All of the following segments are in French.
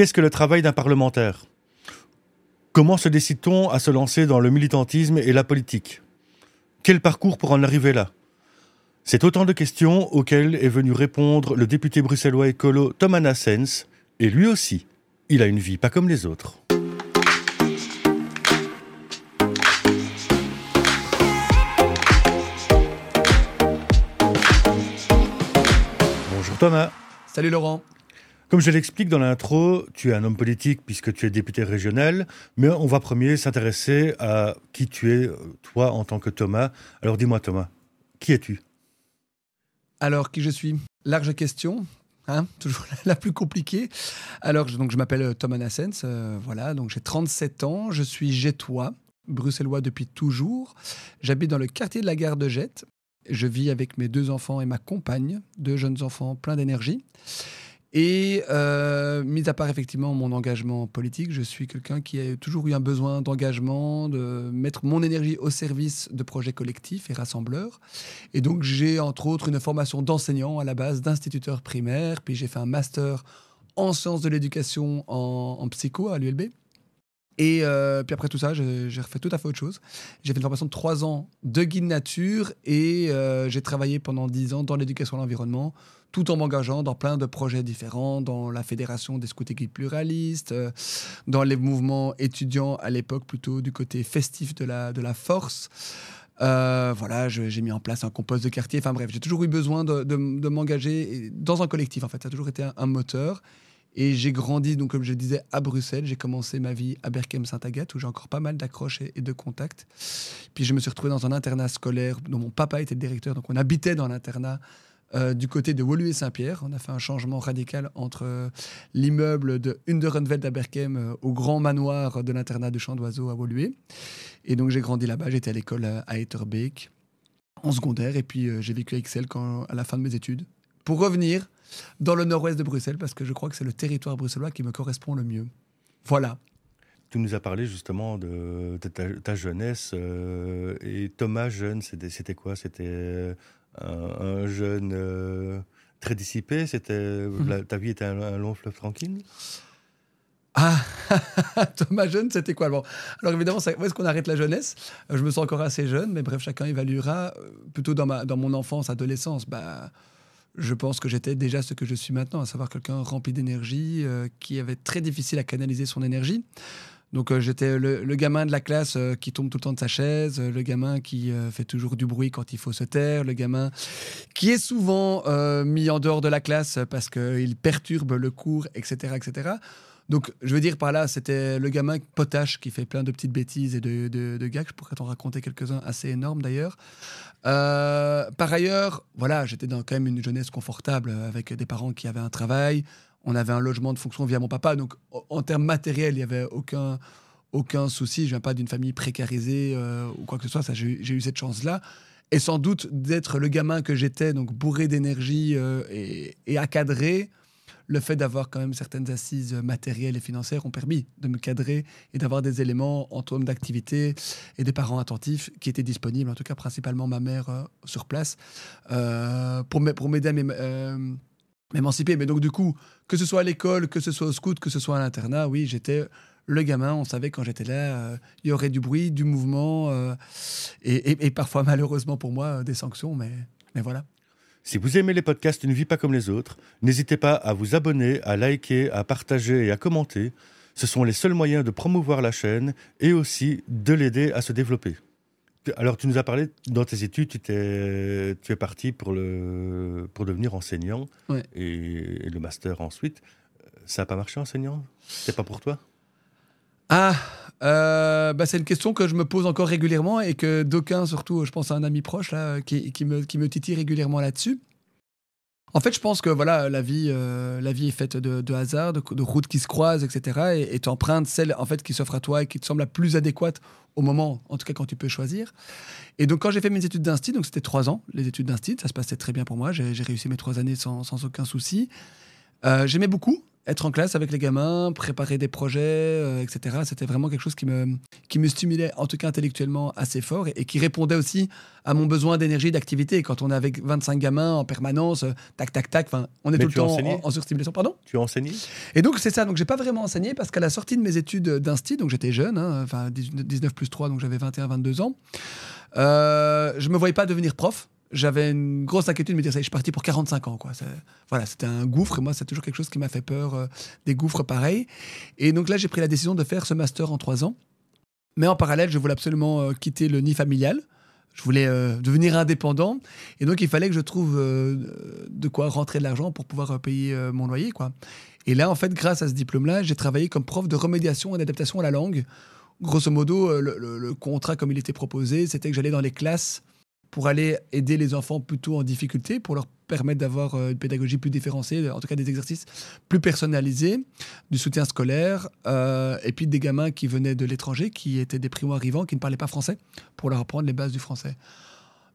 Qu'est-ce que le travail d'un parlementaire? Comment se décide-t-on à se lancer dans le militantisme et la politique? Quel parcours pour en arriver là? C'est autant de questions auxquelles est venu répondre le député bruxellois écolo Thomas Nassens, et lui aussi, il a une vie pas comme les autres. Bonjour Thomas. Salut Laurent. Comme je l'explique dans l'intro, tu es un homme politique puisque tu es député régional, mais on va premier s'intéresser à qui tu es, toi, en tant que Thomas. Alors dis-moi Thomas, qui es-tu? Alors, qui je suis? Large question, hein toujours la plus compliquée. Alors, je, donc, je m'appelle Thomas Nassens, euh, voilà, donc j'ai 37 ans, je suis jettois, bruxellois depuis toujours. J'habite dans le quartier de la gare de Jette. Je vis avec mes deux enfants et ma compagne, deux jeunes enfants pleins d'énergie. Et euh, mis à part effectivement mon engagement politique, je suis quelqu'un qui a toujours eu un besoin d'engagement, de mettre mon énergie au service de projets collectifs et rassembleurs. Et donc j'ai entre autres une formation d'enseignant à la base, d'instituteur primaire, puis j'ai fait un master en sciences de l'éducation en, psycho à l'ULB. Et euh, puis après tout ça, j'ai refait tout à fait autre chose. J'ai fait une formation de trois ans de guide nature et euh, j'ai travaillé pendant dix ans dans l'éducation à l'environnement, tout en m'engageant dans plein de projets différents, dans la fédération des scouts et guides pluralistes, euh, dans les mouvements étudiants à l'époque plutôt du côté festif de la, de la force. voilà, j'ai mis en place un compost de quartier. Enfin bref, j'ai toujours eu besoin de, de, m'engager dans un collectif. En fait, ça a toujours été un, moteur. Et j'ai grandi, donc comme je disais, à Bruxelles. J'ai commencé ma vie à Berkem-Saint-Agathe, où j'ai encore pas mal d'accroches et, de contacts. Puis je me suis retrouvé dans un internat scolaire dont mon papa était le directeur. Donc on habitait dans l'internat euh, du côté de Woluwe Saint-Pierre. On a fait un changement radical entre euh, l'immeuble de Underenveld à Berkem euh, au grand manoir de l'internat de Champ d'Oiseaux à Woluwe. Et donc j'ai grandi là-bas. J'étais à l'école à Etterbeek en secondaire. Et puis j'ai vécu à Excel quand, à la fin de mes études. Pour revenir dans le nord-ouest de Bruxelles parce que je crois que c'est le territoire bruxellois qui me correspond le mieux. Voilà. Tu nous as parlé justement de, ta, jeunesse. Et Thomas jeune, c'était quoi? C'était euh, un, jeune euh, très dissipé C'était mhm. Ta vie était un, long fleuve tranquille? Ah, Thomas jeune, c'était quoi? Bon, Alors évidemment, où est-ce qu'on arrête la jeunesse? Je me sens encore assez jeune, mais bref, chacun évaluera. Plutôt dans, ma, dans mon enfance, adolescence, bah, je pense que j'étais déjà ce que je suis maintenant, à savoir quelqu'un rempli d'énergie, euh, qui avait très difficile à canaliser son énergie. Donc euh, j'étais le, gamin de la classe euh, qui tombe tout le temps de sa chaise, le gamin qui fait toujours du bruit quand il faut se taire, le gamin qui est souvent mis en dehors de la classe parce qu'il perturbe le cours, etc., etc. Donc, je veux dire par là, c'était le gamin potache qui fait plein de petites bêtises et de, de, gags. Je pourrais t'en raconter quelques-uns assez énormes d'ailleurs. Euh, par ailleurs, voilà, j'étais dans quand même une jeunesse confortable avec des parents qui avaient un travail. On avait un logement de fonction via mon papa. Donc, en termes matériels, il n'y avait aucun, aucun souci. Je viens pas d'une famille précarisée euh, ou quoi que ce soit. J'ai, eu cette chance-là. Et sans doute d'être le gamin que j'étais, donc bourré d'énergie euh, et, et accadré, le fait d'avoir quand même certaines assises matérielles et financières ont permis de me cadrer et d'avoir des éléments en termes d'activité et des parents attentifs qui étaient disponibles, en tout cas principalement ma mère euh, sur place, pour m'aider à euh, m'émanciper. Mais donc du coup, que ce soit à l'école, que ce soit au scout, que ce soit à l'internat, oui, j'étais le gamin, on savait quand j'étais là, il y aurait du bruit, du mouvement, et, et, parfois malheureusement pour moi, des sanctions, mais, mais voilà. Si vous aimez les podcasts Une vie pas comme les autres, n'hésitez pas à vous abonner, à liker, à partager et à commenter. Ce sont les seuls moyens de promouvoir la chaîne et aussi de l'aider à se développer. Alors, tu nous as parlé, dans tes études, tu, es, tu es parti pour, le, pour devenir enseignant et, le master ensuite. Ça n'a pas marché, enseignant? C'est pas pour toi? Ah, euh, bah, c'est une question que je me pose encore régulièrement et que d'aucuns, surtout, je pense à un ami proche là, qui, qui, me, qui me titille régulièrement là-dessus. En fait, je pense que voilà, la vie, euh, la vie est faite de, de hasard, de, de, routes qui se croisent, etc. Et tu empruntes celle en fait qui s'offre à toi et qui te semble la plus adéquate au moment, en tout cas quand tu peux choisir. Et donc quand j'ai fait mes études d'instit, donc c'était trois ans, les études d'instit, ça se passait très bien pour moi. J'ai réussi mes trois années sans, sans aucun souci. Euh, j'aimais beaucoup être en classe avec les gamins, préparer des projets, euh, etc. C'était vraiment quelque chose qui me, qui me stimulait, en tout cas intellectuellement, assez fort et, qui répondait aussi à mon besoin d'énergie, d'activité. Quand on est avec 25 gamins en permanence, euh, tac, tac, tac, on est tout le temps en, surstimulation. Pardon? Tu as enseigné Et donc, c'est ça. Donc, j'ai pas vraiment enseigné parce qu'à la sortie de mes études d'instit, donc j'étais jeune, hein, enfin 19 plus 3, donc j'avais 21, 22 ans, euh, je me voyais pas devenir prof j'avais une grosse inquiétude de me dire, ça, je suis parti pour 45 ans. Quoi. Voilà, c'était un gouffre. Et moi, c'est toujours quelque chose qui m'a fait peur, euh, des gouffres pareils. Et donc là, j'ai pris la décision de faire ce master en trois ans. Mais en parallèle, je voulais absolument euh, quitter le nid familial. Je voulais euh, devenir indépendant. Et donc, il fallait que je trouve de quoi rentrer de l'argent pour pouvoir payer mon loyer. Quoi. Et là, en fait, grâce à ce diplôme-là, j'ai travaillé comme prof de remédiation et d'adaptation à la langue. Grosso modo, le contrat, comme il était proposé, c'était que j'allais dans les classes pour aller aider les enfants plutôt en difficulté, pour leur permettre d'avoir euh, une pédagogie plus différenciée, en tout cas des exercices plus personnalisés, du soutien scolaire, euh, et puis des gamins qui venaient de l'étranger, qui étaient des primo-arrivants, qui ne parlaient pas français, pour leur apprendre les bases du français.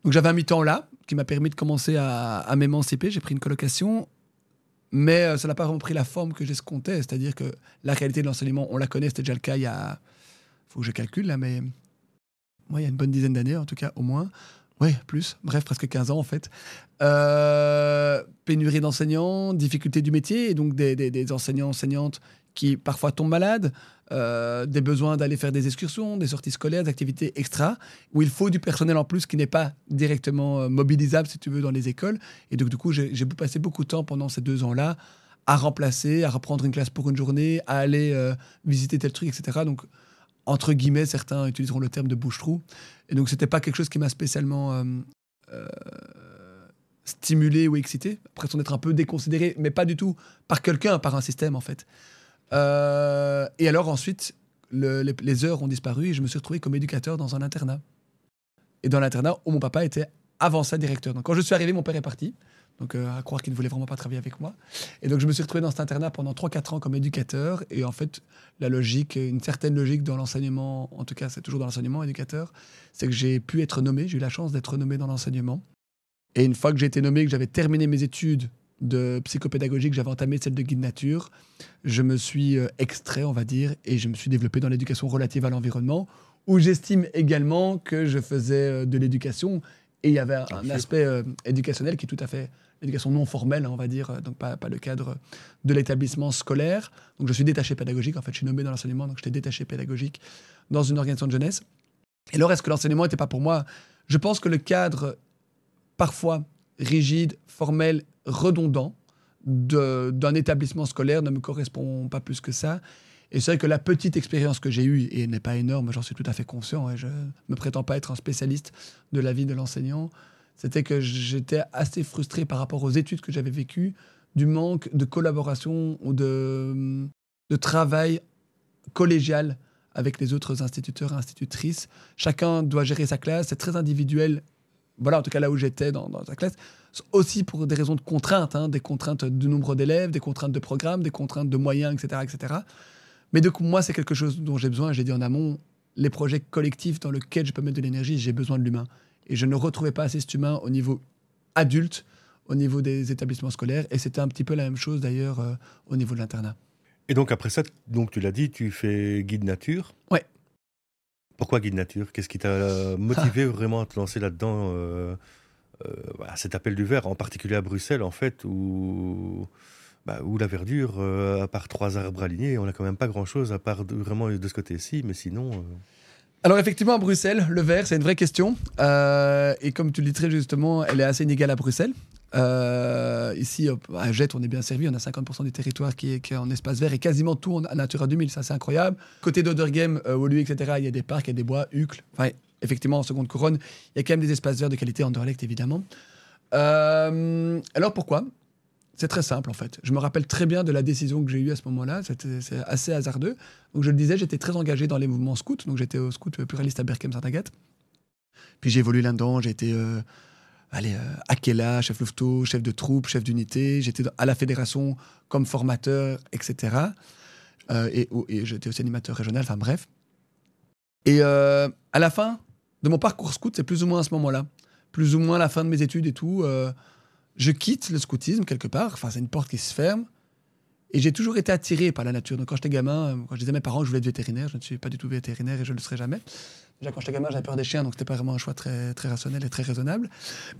Donc j'avais un mi-temps là, qui m'a permis de commencer à, m'émanciper. J'ai pris une colocation, mais euh, ça n'a pas vraiment pris la forme que j'escomptais, c'est-à-dire que la réalité de l'enseignement, on la connaît, c'était déjà le cas il y a... faut que je calcule là, mais... Moi, il y a une bonne dizaine d'années, en tout cas, au moins. Oui, plus. Bref, presque 15 ans en fait. Euh, pénurie d'enseignants, difficulté du métier, et donc des, enseignants, enseignantes qui parfois tombent malades, euh, des besoins d'aller faire des excursions, des sorties scolaires, des activités extra, où il faut du personnel en plus qui n'est pas directement euh, mobilisable, si tu veux, dans les écoles. Et donc, du coup, j'ai passé beaucoup de temps pendant ces deux ans-là à remplacer, à reprendre une classe pour une journée, à aller visiter tel truc, etc. Donc, entre guillemets, certains utiliseront le terme de bouche-trou. Et donc, c'était pas quelque chose qui m'a spécialement euh, euh, stimulé ou excité. Après, d'être un peu déconsidéré, mais pas du tout par quelqu'un, par un système, en fait. Euh, et alors, ensuite, les, heures ont disparu et je me suis retrouvé comme éducateur dans un internat. Et dans l'internat où mon papa était avant ça directeur. Donc, quand je suis arrivé, mon père est parti. Donc, euh, à croire qu'il ne voulait vraiment pas travailler avec moi. Et donc, je me suis retrouvé dans cet internat pendant 3-4 ans comme éducateur. Et en fait, la logique, une certaine logique dans l'enseignement, en tout cas, c'est toujours dans l'enseignement éducateur, c'est que j'ai pu être nommé, j'ai eu la chance d'être nommé dans l'enseignement. Et une fois que j'ai été nommé, que j'avais terminé mes études de psychopédagogie, que j'avais entamé celle de guide nature, je me suis euh, extrait, on va dire, et je me suis développé dans l'éducation relative à l'environnement, où j'estime également que je faisais euh, de l'éducation et il y avait un, aspect éducationnel qui est tout à fait éducation non formelle, hein, on va dire, euh, donc pas, le cadre de l'établissement scolaire. Donc je suis détaché pédagogique, en fait, je suis nommé dans l'enseignement, donc j'étais détaché pédagogique dans une organisation de jeunesse. Et alors, est-ce que l'enseignement n'était pas pour moi Je pense que le cadre, parfois rigide, formel, redondant, d'un établissement scolaire ne me correspond pas plus que ça. Et c'est vrai que la petite expérience que j'ai eue, et elle n'est pas énorme, j'en suis tout à fait conscient, et je ne me prétends pas être un spécialiste de la vie de l'enseignant, c'était que j'étais assez frustré par rapport aux études que j'avais vécues, du manque de collaboration ou de, de travail collégial avec les autres instituteurs et institutrices. Chacun doit gérer sa classe, c'est très individuel. Voilà, en tout cas là où j'étais dans, sa classe. Aussi pour des raisons de contraintes, hein, des contraintes du nombre d'élèves, des contraintes de programme, des contraintes de moyens, etc. etc. Mais donc moi, c'est quelque chose dont j'ai besoin. J'ai dit en amont, les projets collectifs dans lesquels je peux mettre de l'énergie, j'ai besoin de l'humain. Et je ne retrouvais pas assez cet humain au niveau adulte, au niveau des établissements scolaires. Et c'était un petit peu la même chose d'ailleurs euh, au niveau de l'internat. Et donc après ça, donc tu l'as dit, tu fais guide nature. Ouais. Pourquoi guide nature? Qu'est-ce qui t'a motivé vraiment à te lancer là-dedans euh, euh, Cet appel du verre, en particulier à Bruxelles, en fait, où, bah, où la verdure, à part trois arbres alignés, on n'a quand même pas grand-chose à part vraiment de ce côté-ci, mais sinon. Alors effectivement, à Bruxelles, le verre, c'est une vraie question. Euh, et comme tu le dis très justement, elle est assez inégale à Bruxelles. Euh, ici, à Jette, on est bien servi. On a 50% du territoire qui est, en espace vert et quasiment tout en Natura 2000. Ça, c'est incroyable. Côté d'Odergame, euh, Woluwe, etc., il y a des parcs, il y a des bois, Uccle. Enfin, effectivement, en seconde couronne, il y a quand même des espaces verts de qualité, Anderlecht, évidemment. alors pourquoi? C'est très simple en fait. Je me rappelle très bien de la décision que j'ai eue à ce moment-là. C'est assez hasardeux. Donc je le disais, j'étais très engagé dans les mouvements scouts. Donc j'étais au scout pluraliste à Berkem saint agathe Puis j'ai évolué là-dedans. J'ai été euh, allez, euh, Akela, chef Louveteau, chef de troupe, chef d'unité. J'étais à la fédération comme formateur, etc. Euh, et, et j'étais aussi animateur régional. Enfin bref. Et euh, à la fin de mon parcours scout, c'est plus ou moins à ce moment-là. Plus ou moins la fin de mes études et tout je quitte le scoutisme quelque part, enfin c'est une porte qui se ferme, Et j'ai toujours été attiré par la nature. Donc quand j'étais gamin, quand je disais à mes parents que je voulais être vétérinaire, je ne suis pas du tout vétérinaire et je ne le serai jamais. Déjà, quand j'étais gamin, j'avais peur des chiens, donc c'était pas vraiment un choix très, très rationnel et très raisonnable.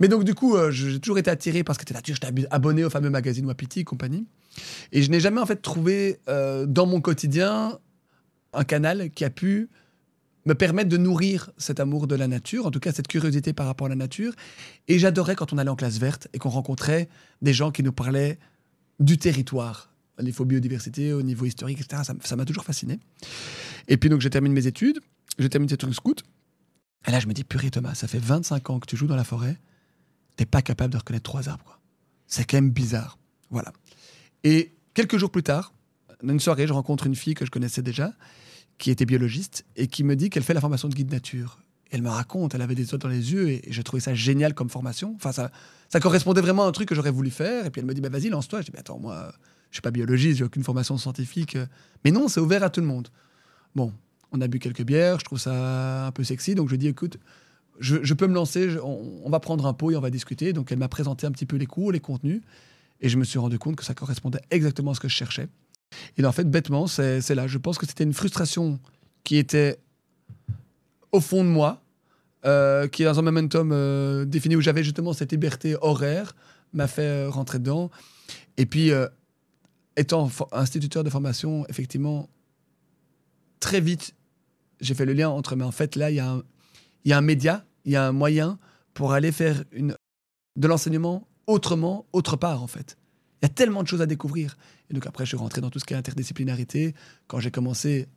Mais donc, du coup, euh, j'ai toujours été attiré par ce qu'était la nature. J'étais abonné au fameux magazine Wapiti et compagnie. Et je n'ai jamais, en fait, trouvé euh, dans mon quotidien un canal qui a pu me permettre de nourrir cet amour de la nature, en tout cas cette curiosité par rapport à la nature. Et j'adorais quand on allait en classe verte et qu'on rencontrait des gens qui nous parlaient du territoire, au niveau biodiversité, au niveau historique, etc. Ça m'a toujours fasciné. Et puis donc j'ai terminé mes études, j'ai terminé ces trucs scout. Et là je me dis, purée Thomas, ça fait 25 ans que tu joues dans la forêt, t'es pas capable de reconnaître trois arbres. C'est quand même bizarre. Voilà. Et quelques jours plus tard, une soirée, je rencontre une fille que je connaissais déjà, qui était biologiste, et qui me dit qu'elle fait la formation de guide nature. elle me raconte, elle avait des autres dans les yeux, et, je trouvais ça génial comme formation. Enfin, ça, ça correspondait vraiment à un truc que j'aurais voulu faire. Et puis elle me dit, bah, vas-y, lance-toi. Je dis, mais attends, moi, je suis pas biologiste, j'ai aucune formation scientifique. Mais non, c'est ouvert à tout le monde. Bon, on a bu quelques bières, je trouve ça un peu sexy, donc je dis, écoute, je, peux me lancer, on, va prendre un pot et on va discuter. Donc elle m'a présenté un petit peu les cours, les contenus, et je me suis rendu compte que ça correspondait exactement à ce que je cherchais. Et en fait, bêtement, c'est là. Je pense que c'était une frustration qui était au fond de moi, euh, qui dans un momentum euh, défini où j'avais justement cette liberté horaire, m'a fait euh, rentrer dedans. Et puis, étant instituteur de formation, effectivement, très vite, j'ai fait le lien entre, mais en fait, là, il y, a un, média, il y a un moyen pour aller faire de l'enseignement autrement, autre part, en fait. Il y a tellement de choses à découvrir. Et donc après, je suis rentré dans tout ce qui est interdisciplinarité, quand j'ai commencé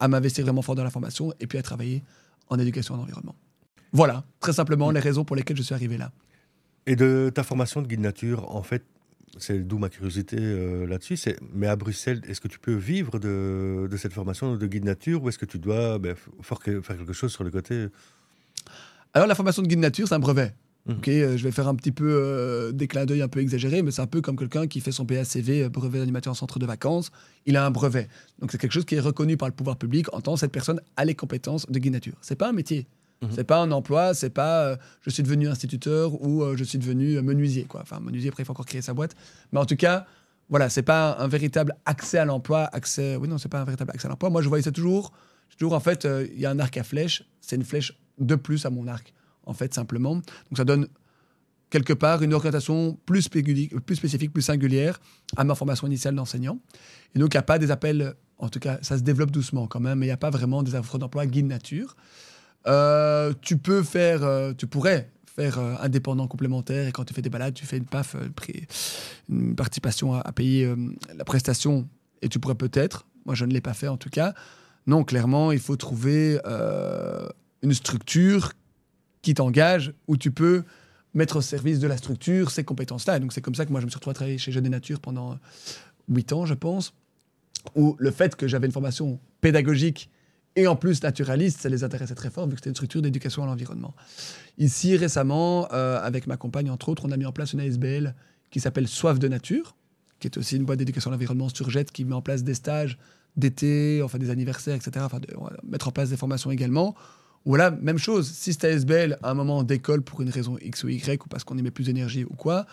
à m'investir vraiment fort dans la formation et puis à travailler en éducation et en environnement. Voilà, très simplement, les raisons pour lesquelles je suis arrivé là. Et de ta formation de guide nature, en fait, c'est d'où ma curiosité euh, là-dessus. Mais à Bruxelles, est-ce que tu peux vivre de, cette formation de guide nature ou est-ce que tu dois ben, faire quelque chose sur le côté? Alors, la formation de guide nature, c'est un brevet. Mmh. Ok, euh, je vais faire un petit peu euh, des clins d'œil un peu exagérés, mais c'est un peu comme quelqu'un qui fait son PACV, brevet d'animateur en centre de vacances. Il a un brevet. Donc, c'est quelque chose qui est reconnu par le pouvoir public en tant que cette personne a les compétences de guide nature. C'est pas un métier. Mhm. C'est pas un emploi, c'est pas euh, je suis devenu instituteur ou euh, je suis devenu menuisier. Quoi. Enfin, menuisier, après, il faut encore créer sa boîte. Mais en tout cas, voilà, c'est pas un, véritable accès à l'emploi. Accès... Oui, non, c'est pas un véritable accès à l'emploi. Moi, je voyais ça toujours. Toujours, en fait, euh, il y a un arc à flèche. C'est une flèche de plus à mon arc, en fait, simplement. Donc, ça donne quelque part une orientation plus, spécifique, plus singulière à ma formation initiale d'enseignant. Et donc, il n'y a pas des appels, en tout cas, ça se développe doucement quand même, mais il n'y a pas vraiment des offres d'emploi guide nature. Euh, tu peux faire, euh, tu pourrais faire euh, indépendant complémentaire et quand tu fais des balades, tu fais une PAF, une participation à, payer la prestation et tu pourrais peut-être, moi je ne l'ai pas fait en tout cas. Non, clairement, il faut trouver une structure qui t'engage où tu peux mettre au service de la structure ces compétences-là. Donc c'est comme ça que moi je me suis retrouvé à travailler chez Jeunes et Nature pendant 8 ans, je pense, où le fait que j'avais une formation pédagogique et en plus naturaliste, ça les intéressait très fort vu que c'était une structure d'éducation à l'environnement. Ici, récemment, euh, avec ma compagne, entre autres, on a mis en place une ASBL qui s'appelle Soif de Nature, qui est aussi une boîte d'éducation à l'environnement sur Jet, qui met en place des stages d'été, enfin des anniversaires, etc. Enfin, de, mettre en place des formations également. Voilà, même chose. Si cette ASBL, à un moment, décolle pour une raison X ou Y, ou parce qu'on y met plus d'énergie ou quoi,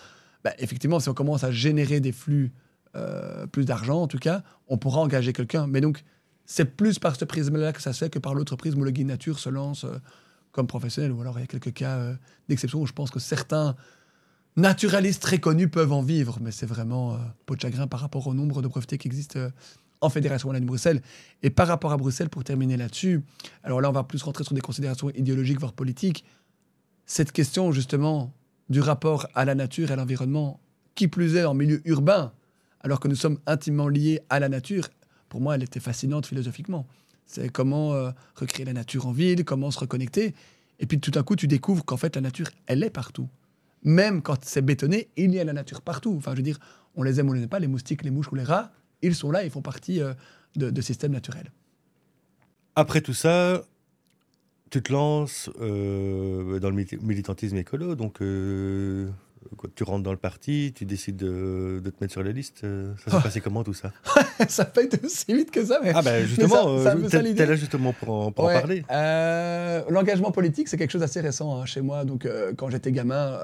bah, effectivement, si on commence à générer des flux, euh, plus d'argent en tout cas, on pourra engager quelqu'un. Mais donc, c'est plus par ce prisme-là que ça se fait que par l'autre prisme où le guide nature se lance euh, comme professionnel. Ou alors il y a quelques cas euh, d'exception où je pense que certains naturalistes très connus peuvent en vivre, mais c'est vraiment peau de chagrin par rapport au nombre de brevetés qui existent en Fédération de Bruxelles. Et par rapport à Bruxelles, pour terminer là-dessus, alors là on va plus rentrer sur des considérations idéologiques, voire politiques. Cette question justement du rapport à la nature et à l'environnement, qui plus est en milieu urbain, alors que nous sommes intimement liés à la nature, pour moi, elle était fascinante philosophiquement. C'est comment euh, recréer la nature en ville, comment se reconnecter. Et puis tout à coup, tu découvres qu'en fait, la nature, elle est partout. Même quand c'est bétonné, il y a la nature partout. Enfin, je veux dire, on les aime ou on les aime pas, les moustiques, les mouches ou les rats, ils sont là, ils font partie euh, de, de, systèmes naturels. Après tout ça, tu te lances euh, dans le militantisme écolo, donc tu rentres dans le parti, tu décides de, te mettre sur la liste. Euh, ça s'est passé comment tout ça? Ça été aussi vite que ça. Mais... Ah ben justement, tu es là justement pour en, parler. Euh, l'engagement politique, c'est quelque chose d'assez récent hein, chez moi. Donc euh, quand j'étais gamin,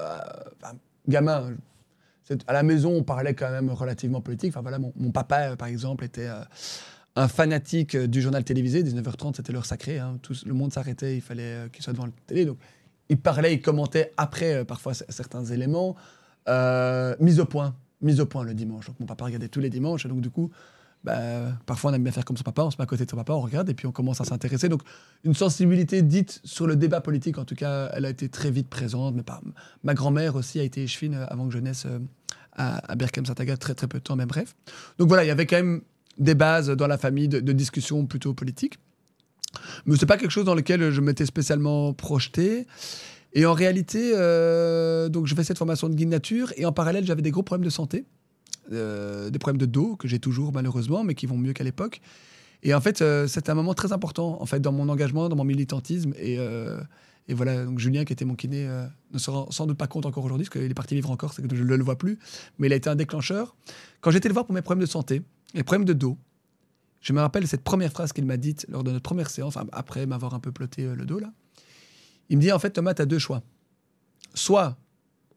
gamin, À la maison, on parlait quand même relativement politique. Enfin voilà, mon, papa, par exemple, était un fanatique du journal télévisé. 19h30, c'était l'heure sacrée. Hein. Tout le monde s'arrêtait, il fallait qu'il soit devant la télé. Donc, il parlait, il commentait après parfois certains éléments. mise au point, mise au point le dimanche. Mon papa regardait tous les dimanches. Et donc, du coup, bah, parfois on aime bien faire comme son papa, on se met à côté de son papa, on regarde et puis on commence à s'intéresser. Donc une sensibilité dite sur le débat politique, en tout cas, elle a été très vite présente. Mais ma grand-mère aussi a été échevine euh, avant que je naisse euh, à, à berkham saint très très peu de temps, mais bref. Donc voilà, il y avait quand même des bases dans la famille de, discussions plutôt politiques. Mais c'est pas quelque chose dans lequel je m'étais spécialement projeté. Et en réalité, euh, donc je fais cette formation de guide nature et en parallèle, j'avais des gros problèmes de santé. Euh, des problèmes de dos que j'ai toujours malheureusement, mais qui vont mieux qu'à l'époque. Et en fait, euh, c'était un moment très important en fait dans mon engagement, dans mon militantisme. Et, euh, et voilà, donc Julien, qui était mon kiné, ne se rend sans doute pas compte encore aujourd'hui, parce qu'il est parti vivre encore, c'est que je ne le vois plus. Mais il a été un déclencheur. Quand j'étais le voir pour mes problèmes de santé, les problèmes de dos, je me rappelle cette première phrase qu'il m'a dite lors de notre première séance, après m'avoir un peu ploté le dos là. Il me dit en fait, Thomas, tu as deux choix. Soit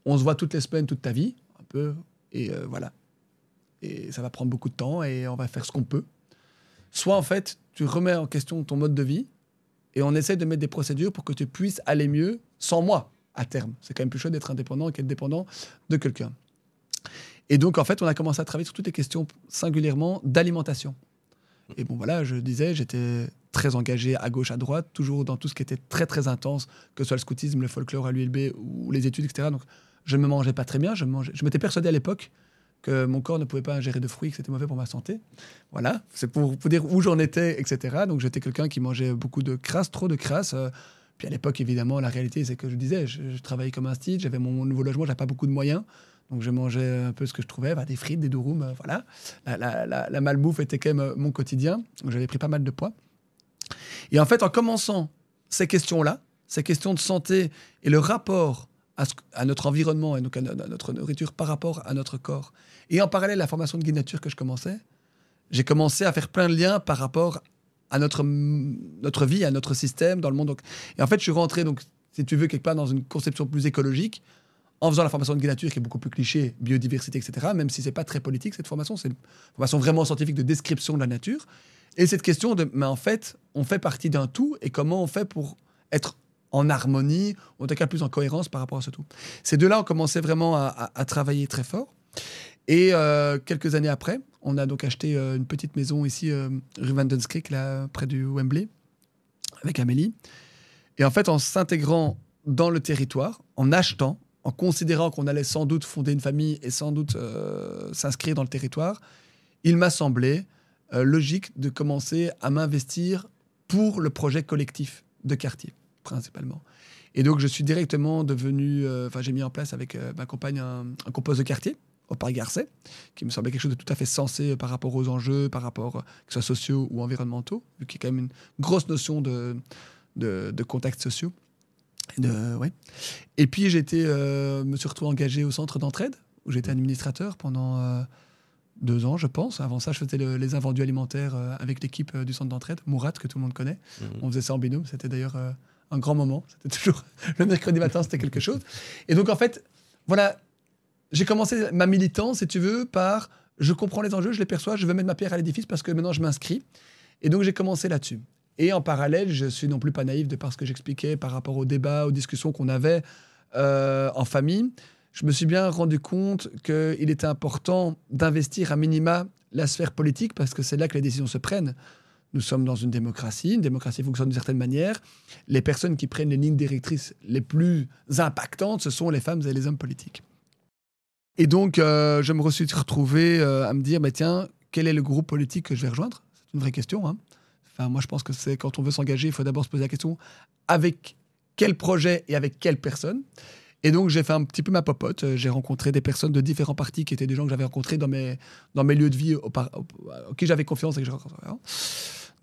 on se voit toutes les semaines, toute ta vie, un peu, et voilà, et ça va prendre beaucoup de temps et on va faire ce qu'on peut. Soit en fait, tu remets en question ton mode de vie et on essaie de mettre des procédures pour que tu puisses aller mieux sans moi à terme. C'est quand même plus chouette d'être indépendant qu'être dépendant de quelqu'un. Et donc en fait, on a commencé à travailler sur toutes les questions singulièrement d'alimentation. Et bon voilà, je disais, j'étais très engagé à gauche, à droite, toujours dans tout ce qui était très très intense, que ce soit le scoutisme, le folklore à l'ULB ou les études, etc. Donc je ne me mangeais pas très bien. Je m'étais persuadé à l'époque que mon corps ne pouvait pas ingérer de fruits, que c'était mauvais pour ma santé. Voilà, c'est pour, vous dire où j'en étais, etc. Donc j'étais quelqu'un qui mangeait beaucoup de crasse, trop de crasse. Euh. Puis à l'époque, évidemment, la réalité, c'est que je disais, je, travaillais comme un style, j'avais mon, nouveau logement, j'avais pas beaucoup de moyens. Donc je mangeais un peu ce que je trouvais, bah, des frites, des durum, euh, voilà. La, malbouffe était quand même euh, mon quotidien. Donc j'avais pris pas mal de poids. Et en fait, en commençant ces questions-là, ces questions de santé et le rapport à, notre environnement et donc à, notre nourriture par rapport à notre corps. Et en parallèle, la formation de guide nature que je commençais, j'ai commencé à faire plein de liens par rapport à notre, notre vie, à notre système dans le monde. Et en fait, je suis rentré, donc, si tu veux, quelque part dans une conception plus écologique, en faisant la formation de nature qui est beaucoup plus cliché, biodiversité, etc., même si c'est pas très politique cette formation, c'est une formation vraiment scientifique de description de la nature. Et cette question de, mais en fait, on fait partie d'un tout et comment on fait pour être en harmonie, ou en tout cas plus en cohérence par rapport à ce tout. Ces deux-là ont commencé vraiment à, travailler très fort. Et euh, quelques années après, on a donc acheté euh, une petite maison ici, euh, rue Van là, près du Wembley, avec Amélie. Et en fait, en s'intégrant dans le territoire, en achetant, en considérant qu'on allait sans doute fonder une famille et sans doute s'inscrire dans le territoire, il m'a semblé logique de commencer à m'investir pour le projet collectif de quartier principalement. Et donc, je suis directement devenu. Euh, enfin, j'ai mis en place avec euh, ma compagne un, un compose de quartier au Parc Garcet, qui me semblait quelque chose de tout à fait sensé euh, par rapport aux enjeux, par rapport, que ce soit sociaux ou environnementaux, vu qu'il y a quand même une grosse notion de, de, de contacts sociaux. Et, de, ouais. et puis, j'étais, me suis retrouvé engagé au centre d'entraide, où j'étais administrateur pendant deux ans, je pense. Avant ça, je faisais les invendus alimentaires avec l'équipe du centre d'entraide, Mourat, que tout le monde connaît. Mmh. On faisait ça en binôme. C'était d'ailleurs un grand moment. C'était toujours le mercredi matin, c'était quelque chose. Et donc, en fait, voilà, j'ai commencé ma militance, si tu veux, par je comprends les enjeux, je les perçois, je veux mettre ma pierre à l'édifice parce que maintenant je m'inscris. Et donc, j'ai commencé là-dessus. Et en parallèle, je suis non plus pas naïf de par ce que j'expliquais par rapport au débat, aux discussions qu'on avait euh, en famille. Je me suis bien rendu compte qu'il était important d'investir à minima la sphère politique parce que c'est là que les décisions se prennent. Nous sommes dans une démocratie. Une démocratie fonctionne d'une certaine manière. Les personnes qui prennent les lignes directrices les plus impactantes, ce sont les femmes et les hommes politiques. Et donc, euh, je me suis retrouvé euh, à me dire, bah, tiens, quel est le groupe politique que je vais rejoindre? C'est une vraie question. Hein. Enfin, moi, je pense que c'est quand on veut s'engager, il faut d'abord se poser la question avec quel projet et avec quelle personne? Et donc, j'ai fait un petit peu ma popote. Euh, j'ai rencontré des personnes de différents partis qui étaient des gens que j'avais rencontrés dans mes, dans mes lieux de vie, au, qui j'avais confiance et que.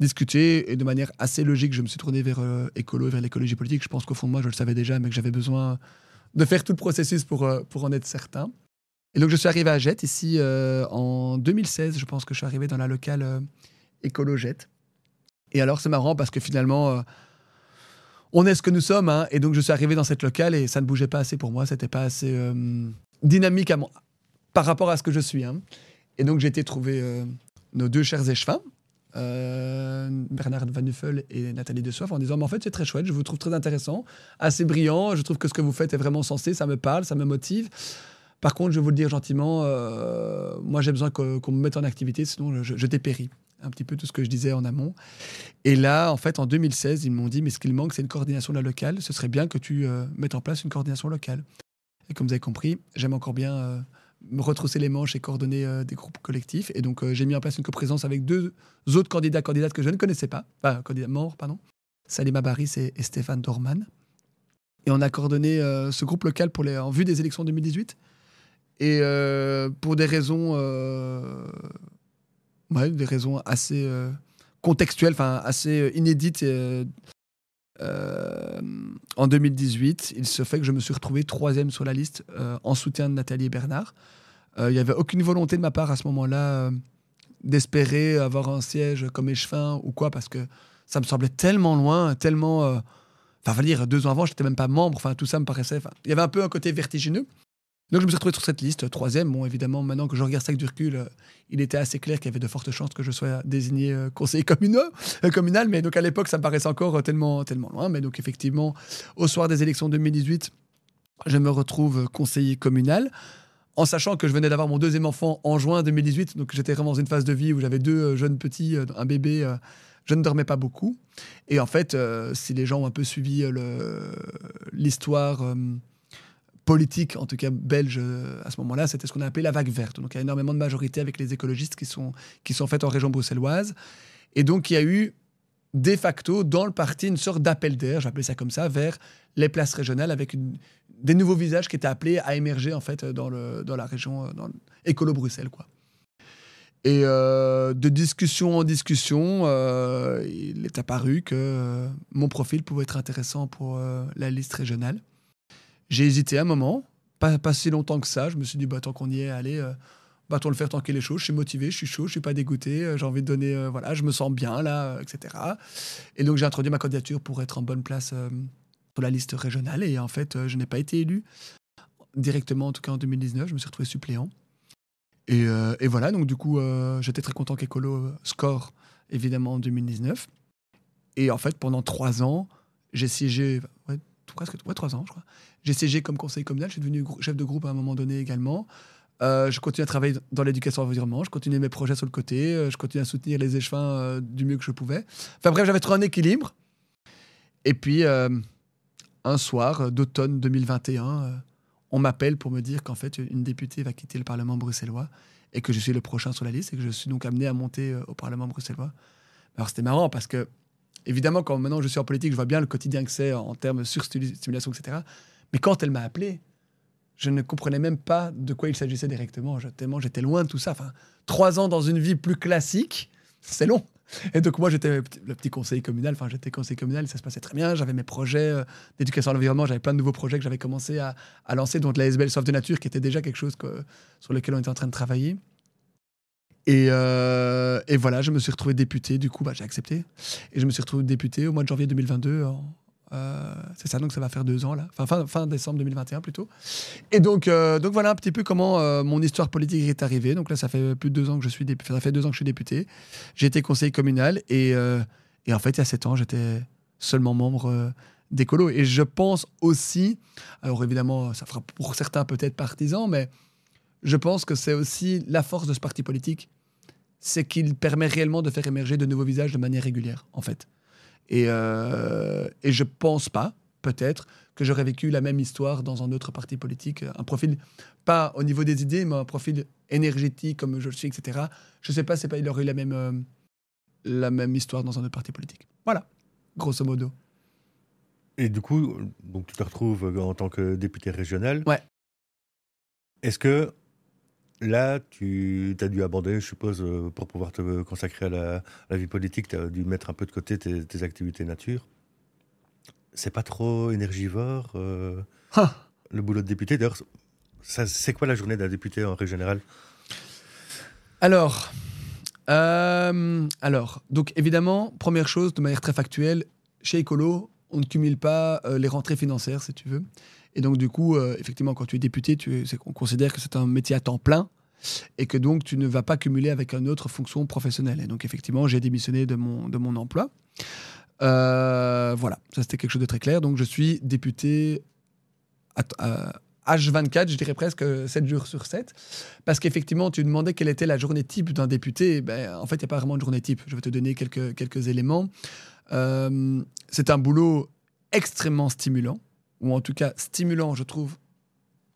Discuter et de manière assez logique, je me suis tourné vers euh, écolo, vers l'écologie politique. Je pense qu'au fond de moi, je le savais déjà, mais que j'avais besoin de faire tout le processus pour, euh, pour en être certain. Et donc, je suis arrivé à Jet ici en 2016. Je pense que je suis arrivé dans la locale écolo Jet. Et alors, c'est marrant parce que finalement on est ce que nous sommes. Hein. et donc, je suis arrivé dans cette locale et ça ne bougeait pas assez pour moi. C'était pas assez euh, dynamique par rapport à ce que je suis. hein. Et donc j'ai été trouver euh, nos deux chers échevins, euh, Bernard Van Nuffel et Nathalie De Soif, en disant mais en fait c'est très chouette, je vous trouve très intéressant, assez brillant, je trouve que ce que vous faites est vraiment sensé, ça me parle, ça me motive. Par contre, je vais vous le dire gentiment, euh, moi j'ai besoin qu'on me mette en activité, sinon je, je dépéris. Un petit peu tout ce que je disais en amont. Et là, en fait, en 2016, ils m'ont dit, mais ce qu'il manque, c'est une coordination locale. Ce serait bien que tu euh, mettes en place une coordination locale. Et comme vous avez compris, j'aime encore bien retrousser les manches et coordonner euh, des groupes collectifs. Et donc, euh, j'ai mis en place une coprésence avec deux autres candidats, candidates que je ne connaissais pas. Enfin, candidats morts, pardon. Salima Baris et, et Stéphane Dorman. Et on a coordonné euh, ce groupe local pour les, en vue des élections 2018. Et pour des raisons, des raisons assez contextuelles, enfin assez inédites. Euh, en 2018, il se fait que je me suis retrouvé troisième sur la liste euh, en soutien de Nathalie et Bernard. Euh, Il n'y avait aucune volonté de ma part à ce moment-là d'espérer avoir un siège comme échevin ou quoi, parce que ça me semblait tellement loin, tellement. Enfin, va dire, deux ans avant, j'étais même pas membre. Enfin, tout ça me paraissait. Il y avait un peu un côté vertigineux. Donc, je me suis retrouvé sur cette liste, troisième. Bon, évidemment, maintenant que je regarde ça avec du recul, euh, il était assez clair qu'il y avait de fortes chances que je sois désigné euh, conseiller communal, euh, communal. Mais donc, à l'époque, ça me paraissait encore tellement, tellement loin. Mais donc, effectivement, au soir des élections 2018, je me retrouve conseiller communal. En sachant que je venais d'avoir mon deuxième enfant en juin 2018, donc j'étais vraiment dans une phase de vie où j'avais deux jeunes petits, un bébé, je ne dormais pas beaucoup. Et en fait, si les gens ont un peu suivi l'histoire politique, en tout cas belge, euh, à ce moment-là, c'était ce qu'on a appelé la vague verte. Donc il y a énormément de majorités avec les écologistes qui sont, qui sont faites en région bruxelloise. Et donc il y a eu de facto dans le parti une sorte d'appel d'air, j'appelais ça comme ça, vers les places régionales avec des nouveaux visages qui étaient appelés à émerger en fait dans, le, dans la région, euh, dans l'écolo-Bruxelles. quoi. Et euh, de discussion en discussion, il est apparu que mon profil pouvait être intéressant pour la liste régionale. J'ai hésité un moment, pas, pas si longtemps que ça. Je me suis dit, bah, tant qu'on y est, allez, euh, battons le faire tant qu'il est chaud. Je suis motivé, je suis chaud, je suis pas dégoûté. euh, J'ai envie de donner, euh, voilà, je me sens bien là, euh, etc. Et donc j'ai introduit ma candidature pour être en bonne place sur la liste régionale. Et en fait, je n'ai pas été élu directement, en tout cas en 2019. Je me suis retrouvé suppléant. Et, voilà, donc du coup, j'étais très content qu'Ecolo score, évidemment, en 2019. Et en fait, pendant trois ans, j'ai siégé, ouais, presque ouais, trois ans, je crois. J'ai siégé comme conseiller communal. Je suis devenu chef de groupe à un moment donné également. Euh, je continue à travailler dans l'éducation et l'environnement. Je continue mes projets sur le côté. euh, je continue à soutenir les échevins euh, du mieux que je pouvais. Enfin bref, j'avais trouvé un équilibre. Et puis, un soir d'automne 2021, euh, on m'appelle pour me dire qu'en fait, une députée va quitter le Parlement bruxellois et que je suis le prochain sur la liste et que je suis donc amené à monter au Parlement bruxellois. Alors, c'était marrant parce que, évidemment, quand maintenant je suis en politique, je vois bien le quotidien que c'est en, termes surstimulation, etc. Mais quand elle m'a appelé, je ne comprenais même pas de quoi il s'agissait directement. Tellement j'étais loin de tout ça. Enfin, trois ans dans une vie plus classique, c'est long. Et donc moi, j'étais le petit- le petit conseiller communal. Enfin, j'étais conseiller communal, ça se passait très bien. J'avais mes projets euh, d'éducation à l'environnement. J'avais plein de nouveaux projets que j'avais commencé à, à lancer, dont la SBL Soif de Nature, qui était déjà quelque chose que- sur lequel on était en train de travailler. Et, euh, et voilà, je me suis retrouvé député. Du coup, bah, j'ai accepté. Et je me suis retrouvé député au mois de janvier 2022. en- euh, c'est ça, donc ça va faire deux ans là. Enfin, fin, décembre 2021 plutôt. Et donc, euh, donc voilà un petit peu comment mon histoire politique est arrivée. Donc là, ça fait plus de deux ans que je suis député. Ça fait deux ans que je suis député. J'ai été conseiller communal et, et en fait, il y a sept ans, j'étais seulement membre euh, d'écolo. Et je pense aussi, alors évidemment, ça fera pour certains peut-être partisans, mais je pense que c'est aussi la force de ce parti politique, c'est qu'il permet réellement de faire émerger de nouveaux visages de manière régulière, en fait. Et, euh, et je pense pas, peut-être, que j'aurais vécu la même histoire dans un autre parti politique, un profil, pas au niveau des idées, mais un profil énergétique comme je le suis, etc. Je sais pas, c'est pas, il aurait eu la même, euh, la même histoire dans un autre parti politique. Voilà, grosso modo. Et du coup, donc tu te retrouves en tant que député régional. Ouais. Est-ce que là, tu as dû abandonner, je suppose, euh, pour pouvoir te consacrer à la, à la vie politique, tu as dû mettre un peu de côté tes, tes activités nature. C'est pas trop énergivore, euh, Ah. le boulot de député? D'ailleurs, c'est quoi la journée d'un député en règle générale? Alors, euh, alors, donc évidemment, première chose, de manière très factuelle, chez Ecolo, on ne cumule pas euh, les rentrées financières, si tu veux. Et donc, du coup, euh, effectivement, quand tu es député, tu, on considère que c'est un métier à temps plein et que donc tu ne vas pas cumuler avec une autre fonction professionnelle. Et donc, effectivement, j'ai démissionné de mon, de mon emploi. Euh, voilà, ça c'était quelque chose de très clair. Donc, je suis député à, H24, je dirais presque 7 jours sur 7. Parce qu'effectivement, tu demandais quelle était la journée type d'un député. Ben, en fait, il n'y a pas vraiment de journée type. Je vais te donner quelques, quelques éléments. Euh, c'est un boulot extrêmement stimulant, ou en tout cas stimulant, je trouve,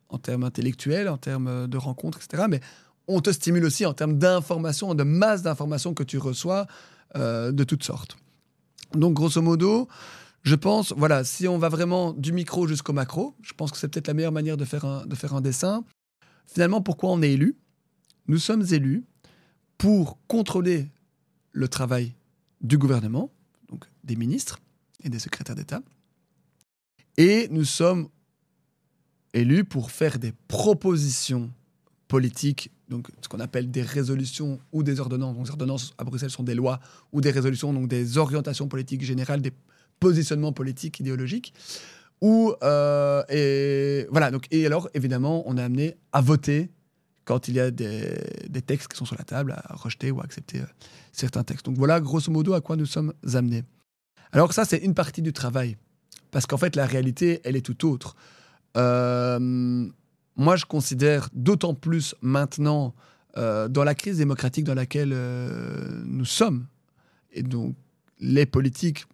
en termes intellectuels, en termes de rencontres, etc. Mais on te stimule aussi en termes d'informations, de masse d'informations que tu reçois euh, de toutes sortes. Donc, grosso modo, je pense, voilà, si on va vraiment du micro jusqu'au macro, je pense que c'est peut-être la meilleure manière de faire, un, de faire un dessin. Finalement, pourquoi on est élu? Nous sommes élus pour contrôler le travail du gouvernement, donc des ministres et des secrétaires d'État. Et nous sommes élus pour faire des propositions politiques, donc ce qu'on appelle des résolutions ou des ordonnances. Donc, les ordonnances à Bruxelles sont des lois ou des résolutions, donc des orientations politiques générales, des positionnement politique, idéologique. Ou, euh, voilà, donc, et alors, évidemment, on est amené à voter quand il y a des, textes qui sont sur la table, à rejeter ou à accepter euh, certains textes. Donc voilà, grosso modo, à quoi nous sommes amenés. Alors ça, c'est une partie du travail. Parce qu'en fait, la réalité, elle est tout autre. Euh, moi, je considère d'autant plus maintenant, dans la crise démocratique dans laquelle nous sommes, et donc les politiques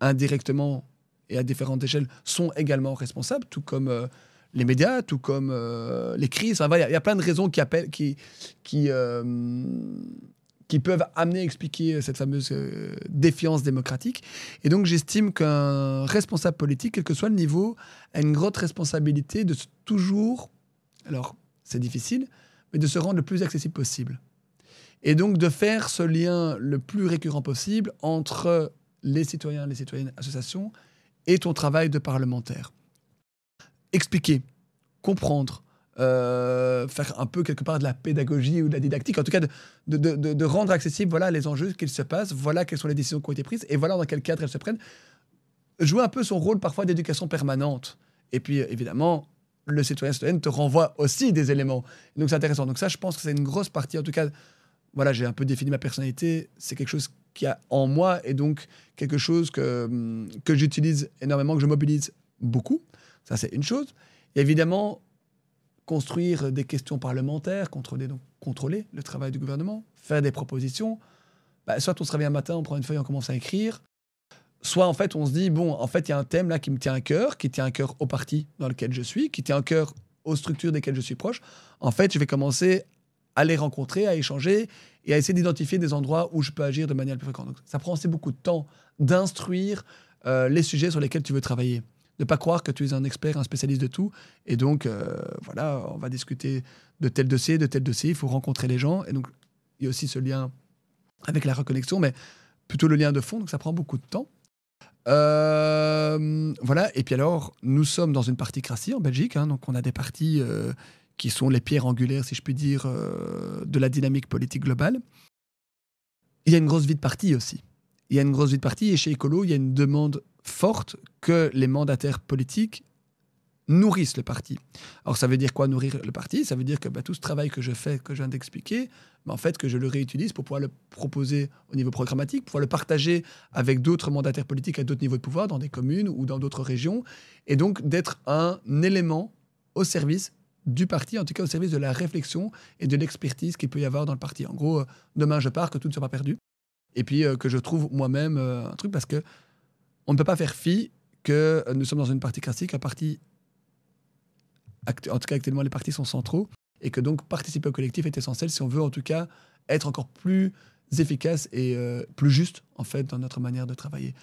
indirectement et à différentes échelles sont également responsables, tout comme euh, les médias, tout comme euh, les crises. Il y, a plein de raisons qui, euh, peuvent amener à expliquer cette fameuse défiance démocratique. Et donc j'estime qu'un responsable politique, quel que soit le niveau, a une grosse responsabilité de toujours, alors c'est difficile, mais de se rendre le plus accessible possible. Et donc de faire ce lien le plus récurrent possible entre les citoyens, les citoyennes, associations, et ton travail de parlementaire. Expliquer, comprendre, euh, faire un peu quelque part de la pédagogie ou de la didactique, en tout cas de, de, de, rendre accessible voilà, les enjeux qu'il se passe, voilà quelles sont les décisions qui ont été prises, et voilà dans quel cadre elles se prennent. Jouer un peu son rôle parfois d'éducation permanente. Et puis évidemment, le citoyen citoyenne te renvoie aussi des éléments. Donc c'est intéressant. Donc ça, je pense que c'est une grosse partie, en tout cas, voilà, j'ai un peu défini ma personnalité. C'est quelque chose qui a en moi et donc quelque chose que, que j'utilise énormément, que je mobilise beaucoup. Ça, c'est une chose. Évidemment, construire des questions parlementaires, contrôler, contrôler le travail du gouvernement, faire des propositions. Bah, soit on se réveille un matin, on prend une feuille, on commence à écrire. Soit en fait, on se dit, bon, en fait, il y a un thème là qui me tient à cœur, qui tient à cœur au parti dans lequel je suis, qui tient à cœur aux structures desquelles je suis proche. En fait, je vais commencer à les rencontrer, à échanger et à essayer d'identifier des endroits où je peux agir de manière plus fréquente. Ça prend assez beaucoup de temps d'instruire euh, les sujets sur lesquels tu veux travailler. Ne pas croire que tu es un expert, un spécialiste de tout. Et donc, euh, voilà, on va discuter de tel dossier, de tel dossier. Il faut rencontrer les gens. Et donc, il y a aussi ce lien avec la reconnexion, mais plutôt le lien de fond. Donc, ça prend beaucoup de temps. Euh, voilà. Et puis alors, nous sommes dans une particratie en Belgique. Hein, donc, on a des partis qui sont les pierres angulaires, si je puis dire, euh, de la dynamique politique globale. Il y a une grosse vie de parti aussi. Il y a une grosse vie de parti et chez Écolo, il y a une demande forte que les mandataires politiques nourrissent le parti. Alors ça veut dire quoi nourrir le parti? Ça veut dire que bah, tout ce travail que je fais, que je viens d'expliquer, bah, en fait que je le réutilise pour pouvoir le proposer au niveau programmatique, pouvoir le partager avec d'autres mandataires politiques à d'autres niveaux de pouvoir, dans des communes ou dans d'autres régions, et donc d'être un élément au service du parti, en tout cas au service de la réflexion et de l'expertise qu'il peut y avoir dans le parti. En gros, euh, demain je pars, que tout ne soit pas perdu. Et puis euh, que je trouve moi-même euh, un truc parce que on ne peut pas faire fi que nous sommes dans une partie classique, un parti, en tout cas actuellement les partis sont centraux, et que donc participer au collectif est essentiel si on veut en tout cas être encore plus efficace et plus juste en fait dans notre manière de travailler.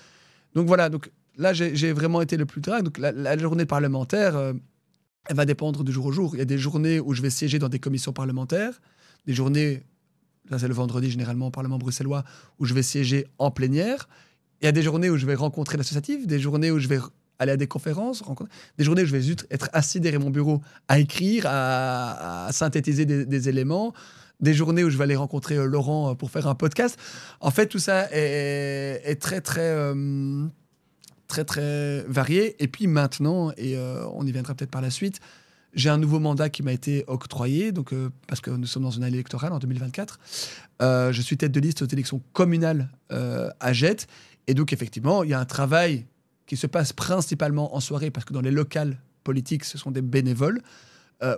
Donc voilà, donc là j'ai vraiment été le plus drag. Donc la, journée parlementaire elle va dépendre du jour au jour. Il y a des journées où je vais siéger dans des commissions parlementaires, des journées, là c'est le vendredi généralement au Parlement bruxellois, où je vais siéger en plénière. Il y a des journées où je vais rencontrer l'associatif, des journées où je vais aller à des conférences, des journées où je vais être assis derrière mon bureau à écrire, à, synthétiser des, éléments, des journées où je vais aller rencontrer euh, Laurent euh, pour faire un podcast. En fait, tout ça est, très, très, euh, très très varié. Et puis maintenant, et on y viendra peut-être par la suite, j'ai un nouveau mandat qui m'a été octroyé, donc, parce que nous sommes dans une année électorale en 2024. Euh, je suis tête de liste aux élections communales à Jette. Et donc, effectivement, il y a un travail qui se passe principalement en soirée, parce que dans les locales politiques, ce sont des bénévoles.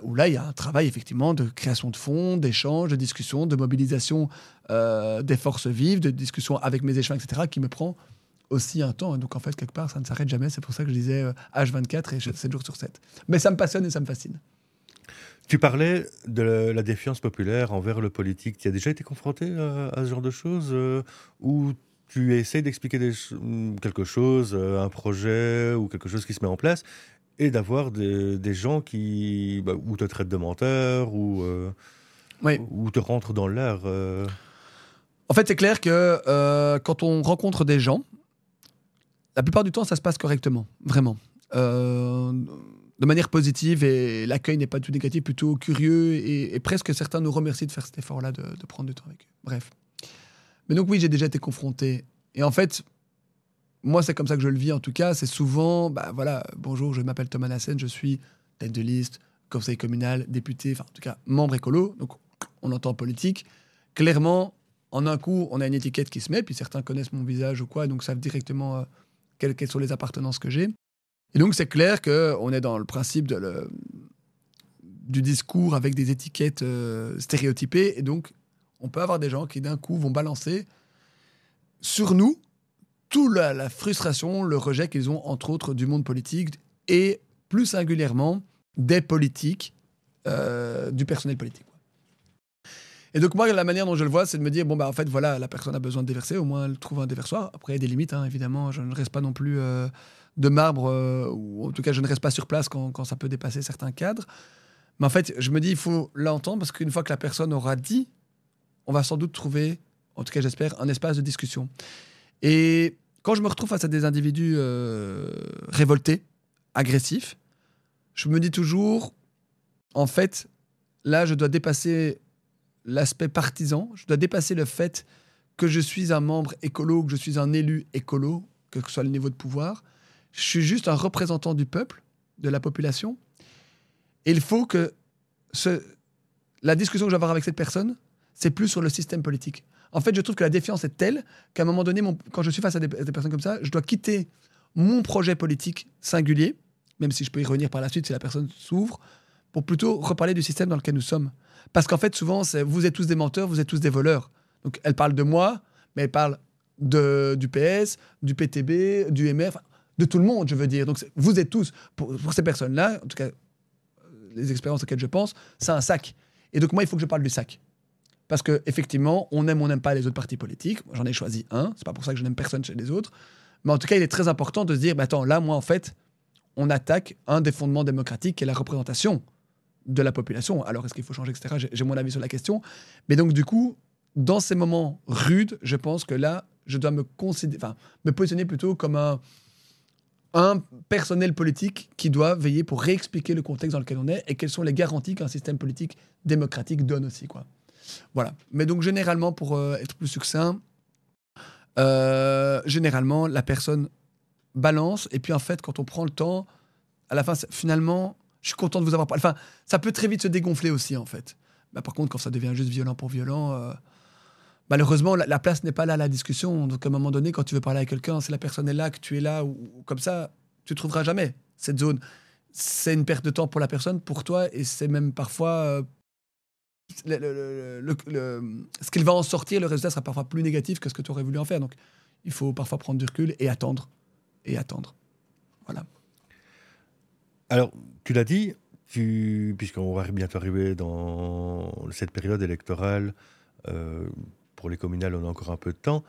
où là, il y a un travail effectivement de création de fonds, d'échanges, de discussions, de mobilisation des forces vives, de discussions avec mes échanges, etc., qui me prend aussi un temps. Donc en fait, quelque part, ça ne s'arrête jamais. C'est pour ça que je disais H24 et 7 jours sur 7. Mais ça me passionne et ça me fascine. Tu parlais de la défiance populaire envers le politique. Tu as déjà été confronté à, ce genre de choses euh, tu essaies d'expliquer quelque chose, euh, un projet ou quelque chose qui se met en place, et d'avoir des, gens qui bah, ou te traitent de menteur ou, euh, ou te rentrent dans l'air. En fait, c'est clair que quand on rencontre des gens, la plupart du temps, ça se passe correctement, vraiment. Euh, de manière positive et l'accueil n'est pas tout négatif, plutôt curieux et, presque certains nous remercient de faire cet effort-là, de, prendre du temps avec eux. Bref. Mais donc oui, j'ai déjà été confronté. Et en fait, moi, c'est comme ça que je le vis en tout cas. C'est souvent, bah voilà, bonjour, je m'appelle Thomas Nassen, je suis tête de liste, conseil communal, député, enfin en tout cas membre écolo. Donc on entend politique. Clairement, en un coup, on a une étiquette qui se met, puis certains connaissent mon visage ou quoi, donc savent directement... Euh, quelles, sont les appartenances que j'ai. Et donc, c'est clair qu'on est dans le principe du discours avec des étiquettes euh, stéréotypées. Et donc, on peut avoir des gens qui, d'un coup, vont balancer sur nous toute la, frustration, le rejet qu'ils ont, entre autres, du monde politique et plus singulièrement des politiques, euh, du personnel politique. Et donc, moi, la manière dont je le vois, c'est de me dire bon, bah, en fait, voilà, la personne a besoin de déverser, au moins elle trouve un déversoir. Après, il y a des limites, hein, évidemment. Je ne reste pas non plus euh, de marbre, euh, ou en tout cas, je ne reste pas sur place quand, quand, ça peut dépasser certains cadres. Mais en fait, je me dis, il faut l'entendre parce qu'une fois que la personne aura dit, on va sans doute trouver, en tout cas, j'espère, un espace de discussion. Et quand je me retrouve face à des individus euh, révoltés, agressifs, je me dis toujours, en fait, là, je dois dépasser l'aspect partisan. Je dois dépasser le fait que je suis un membre écolo, que je suis un élu écolo, que ce soit le niveau de pouvoir. Je suis juste un représentant du peuple, de la population. Et il faut que la discussion que je vais avoir avec cette personne, c'est plus sur le système politique. En fait, je trouve que la défiance est telle qu'à un moment donné, quand je suis face à des, personnes comme ça, je dois quitter mon projet politique singulier, même si je peux y revenir par la suite si la personne s'ouvre, pour plutôt reparler du système dans lequel nous sommes. Parce qu'en fait, souvent, vous êtes tous des menteurs, vous êtes tous des voleurs. Donc, elle parle de moi, mais elle parle du PS, du PTB, du MR, de tout le monde, je veux dire. Donc, vous êtes tous, pour, ces personnes-là, en tout cas, les expériences auxquelles je pense, c'est un sac. Et donc, moi, il faut que je parle du sac. Parce qu'effectivement, on aime ou on n'aime pas les autres partis politiques. J'en ai choisi un. C'est pas pour ça que je n'aime personne chez les autres. Mais en tout cas, il est très important de se dire, bah, attends, là, moi, en fait, on attaque un des fondements démocratiques qui est la représentation de la population. Alors, est-ce qu'il faut changer, etc. J'ai mon avis sur la question. Mais donc, du coup, dans ces moments rudes, je pense que là, je dois me positionner plutôt comme un, un personnel politique qui doit veiller pour réexpliquer le contexte dans lequel on est et quelles sont les garanties qu'un système politique démocratique donne aussi. Quoi. Voilà. Mais donc, généralement, pour euh, être plus succinct, euh, généralement, la personne balance et puis en fait, quand on prend le temps, à la fin, finalement, je suis content de vous avoir parlé. Enfin, ça peut très vite se dégonfler aussi, en fait. Bah, par contre, quand ça devient juste violent pour violent, euh, malheureusement, la, place n'est pas là à la discussion. Donc, à un moment donné, quand tu veux parler avec quelqu'un, si la personne est là, que tu es là, ou, comme ça, tu trouveras jamais cette zone. C'est une perte de temps pour la personne, pour toi, et c'est même parfois. Ce qu'il va en sortir, le résultat sera parfois plus négatif que ce que tu aurais voulu en faire. Donc, il faut parfois prendre du recul et attendre. Et attendre. Voilà. Alors, tu l'as dit, tu, puisqu'on va bientôt arriver dans cette période électorale, euh, pour les communales, on a encore un peu de temps.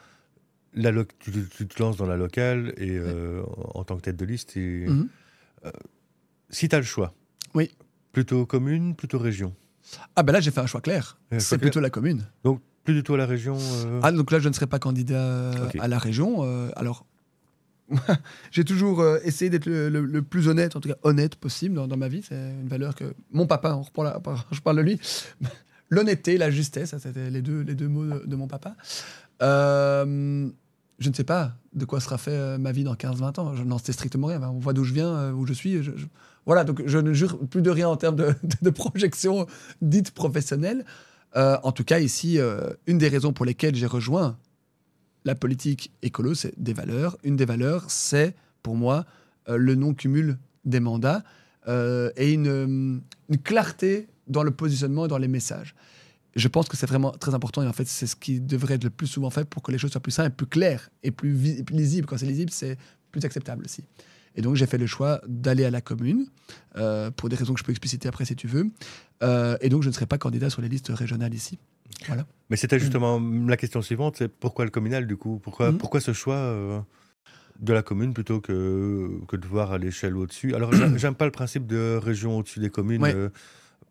La tu, te lances dans la locale et euh, en tant que tête de liste. Et, mhm. euh, si tu as le choix, oui. plutôt commune, plutôt région Ah ben là, j'ai fait un choix clair. C'est plutôt la commune. Donc, plus du tout à la région Ah, donc là, je ne serai pas candidat à la région. alors, j'ai toujours euh, essayé d'être le, plus honnête, en tout cas honnête possible dans, ma vie. C'est une valeur que mon papa, on reprend la, je parle de lui, l'honnêteté, la justesse, c'était les deux, les deux mots de, mon papa. Euh, je ne sais pas de quoi sera fait euh, ma vie dans 15-20 ans. Je n'en sais strictement rien. On voit d'où je viens, euh, où je suis. Voilà, donc je ne jure plus de rien en termes de, projection dite professionnelle. Euh, en tout cas, ici, une des raisons pour lesquelles j'ai rejoint la politique écolo, c'est des valeurs. Une des valeurs, c'est pour moi le non-cumul des mandats et une, une clarté dans le positionnement et dans les messages je pense que c'est vraiment très important et en fait c'est ce qui devrait être le plus souvent fait pour que les choses soient plus simples, plus claires et plus, lisibles. Quand c'est lisible, c'est plus acceptable aussi. Et donc j'ai fait le choix d'aller à la commune euh, pour des raisons que je peux expliciter après si tu veux. Euh, et donc je ne serai pas candidat sur les listes régionales ici. Voilà. Mais c'était justement la question suivante, c'est pourquoi le communal du coup? Pourquoi, mhm. pourquoi ce choix euh, de la commune plutôt que, que de voir à l'échelle au-dessus? Alors j'aime pas le principe de région au-dessus des communes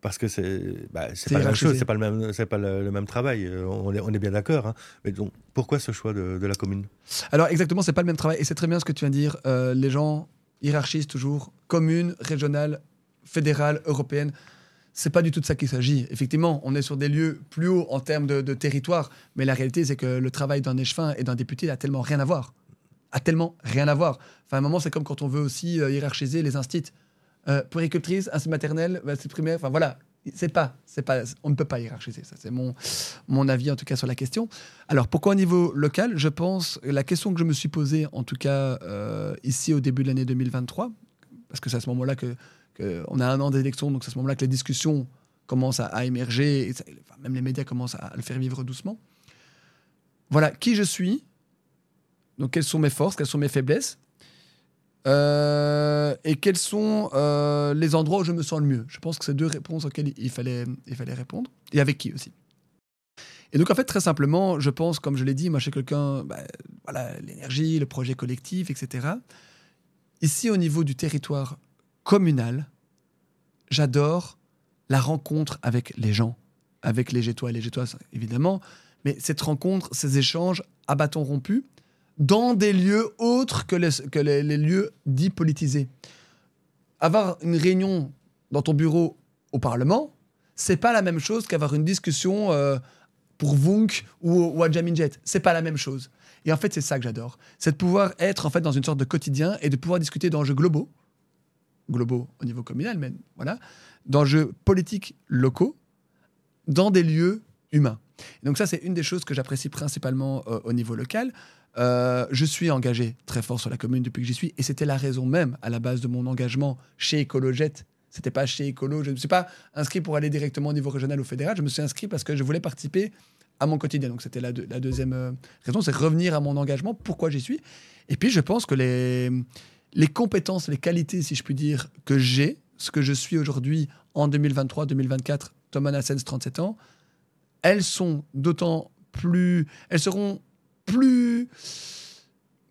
parce que c'est bah, pas la même chose, c'est pas le même c'est pas le, même travail. On est, on est bien d'accord. Hein. Mais donc pourquoi ce choix de, de la commune? Alors exactement, c'est pas le même travail et c'est très bien ce que tu viens de dire. Euh, les gens hiérarchisent toujours commune, régionale, fédérale, européenne. C'est pas du tout de ça qu'il s'agit. Effectivement, on est sur des lieux plus hauts en termes de, territoire, mais la réalité c'est que le travail d'un échevin et d'un député a tellement rien à voir, a tellement rien à voir. Enfin, à un moment, c'est comme quand on veut aussi euh, hiérarchiser les instituts euh, puéricultrice, ainsi maternelle, bah, c'est primaire. Enfin voilà, c'est pas, c'est pas, on ne peut pas hiérarchiser. Ça, c'est mon, mon avis en tout cas sur la question. Alors pourquoi au niveau local Je pense la question que je me suis posée en tout cas euh, ici au début de l'année 2023, parce que c'est à ce moment-là que, on a un an d'élection, donc c'est à ce moment-là que les discussions commencent à, émerger, même les médias commencent à, le faire vivre doucement. Voilà qui je suis. Donc quelles sont mes forces, quelles sont mes faiblesses euh, et quels sont euh, les endroits où je me sens le mieux? Je pense que c'est deux réponses auxquelles il fallait, il fallait répondre. Et avec qui aussi? Et donc, en fait, très simplement, je pense, comme je l'ai dit, moi, suis quelqu'un, bah, voilà, l'énergie, le projet collectif, etc. Ici, au niveau du territoire communal, j'adore la rencontre avec les gens, avec les Gétois et les Gétoises, évidemment. Mais cette rencontre, ces échanges à bâton rompu, dans des lieux autres que les, lieux dits politisés. Avoir une réunion dans ton bureau au Parlement, c'est pas la même chose qu'avoir une discussion euh, pour Vunk ou, à Jamin Jet. C'est pas la même chose. Et en fait, c'est ça que j'adore. C'est de pouvoir être en fait dans une sorte de quotidien et de pouvoir discuter d'enjeux globaux, globaux au niveau communal, mais voilà, d'enjeux politiques locaux, dans des lieux humains. donc ça, c'est une des choses que j'apprécie principalement euh, au niveau local. Euh, je suis engagé très fort sur la commune depuis que j'y suis, et c'était la raison même à la base de mon engagement chez Écolojet. C'était pas chez Écolo. Je ne me suis pas inscrit pour aller directement au niveau régional ou fédéral. Je me suis inscrit parce que je voulais participer à mon quotidien. Donc c'était la, deuxième euh, raison, c'est revenir à mon engagement. Pourquoi j'y suis Et puis je pense que les, les compétences, les qualités, si je puis dire, que j'ai, ce que je suis aujourd'hui en 2023-2024, Thomas Nassens, 37 ans, elles sont d'autant plus, elles seront plus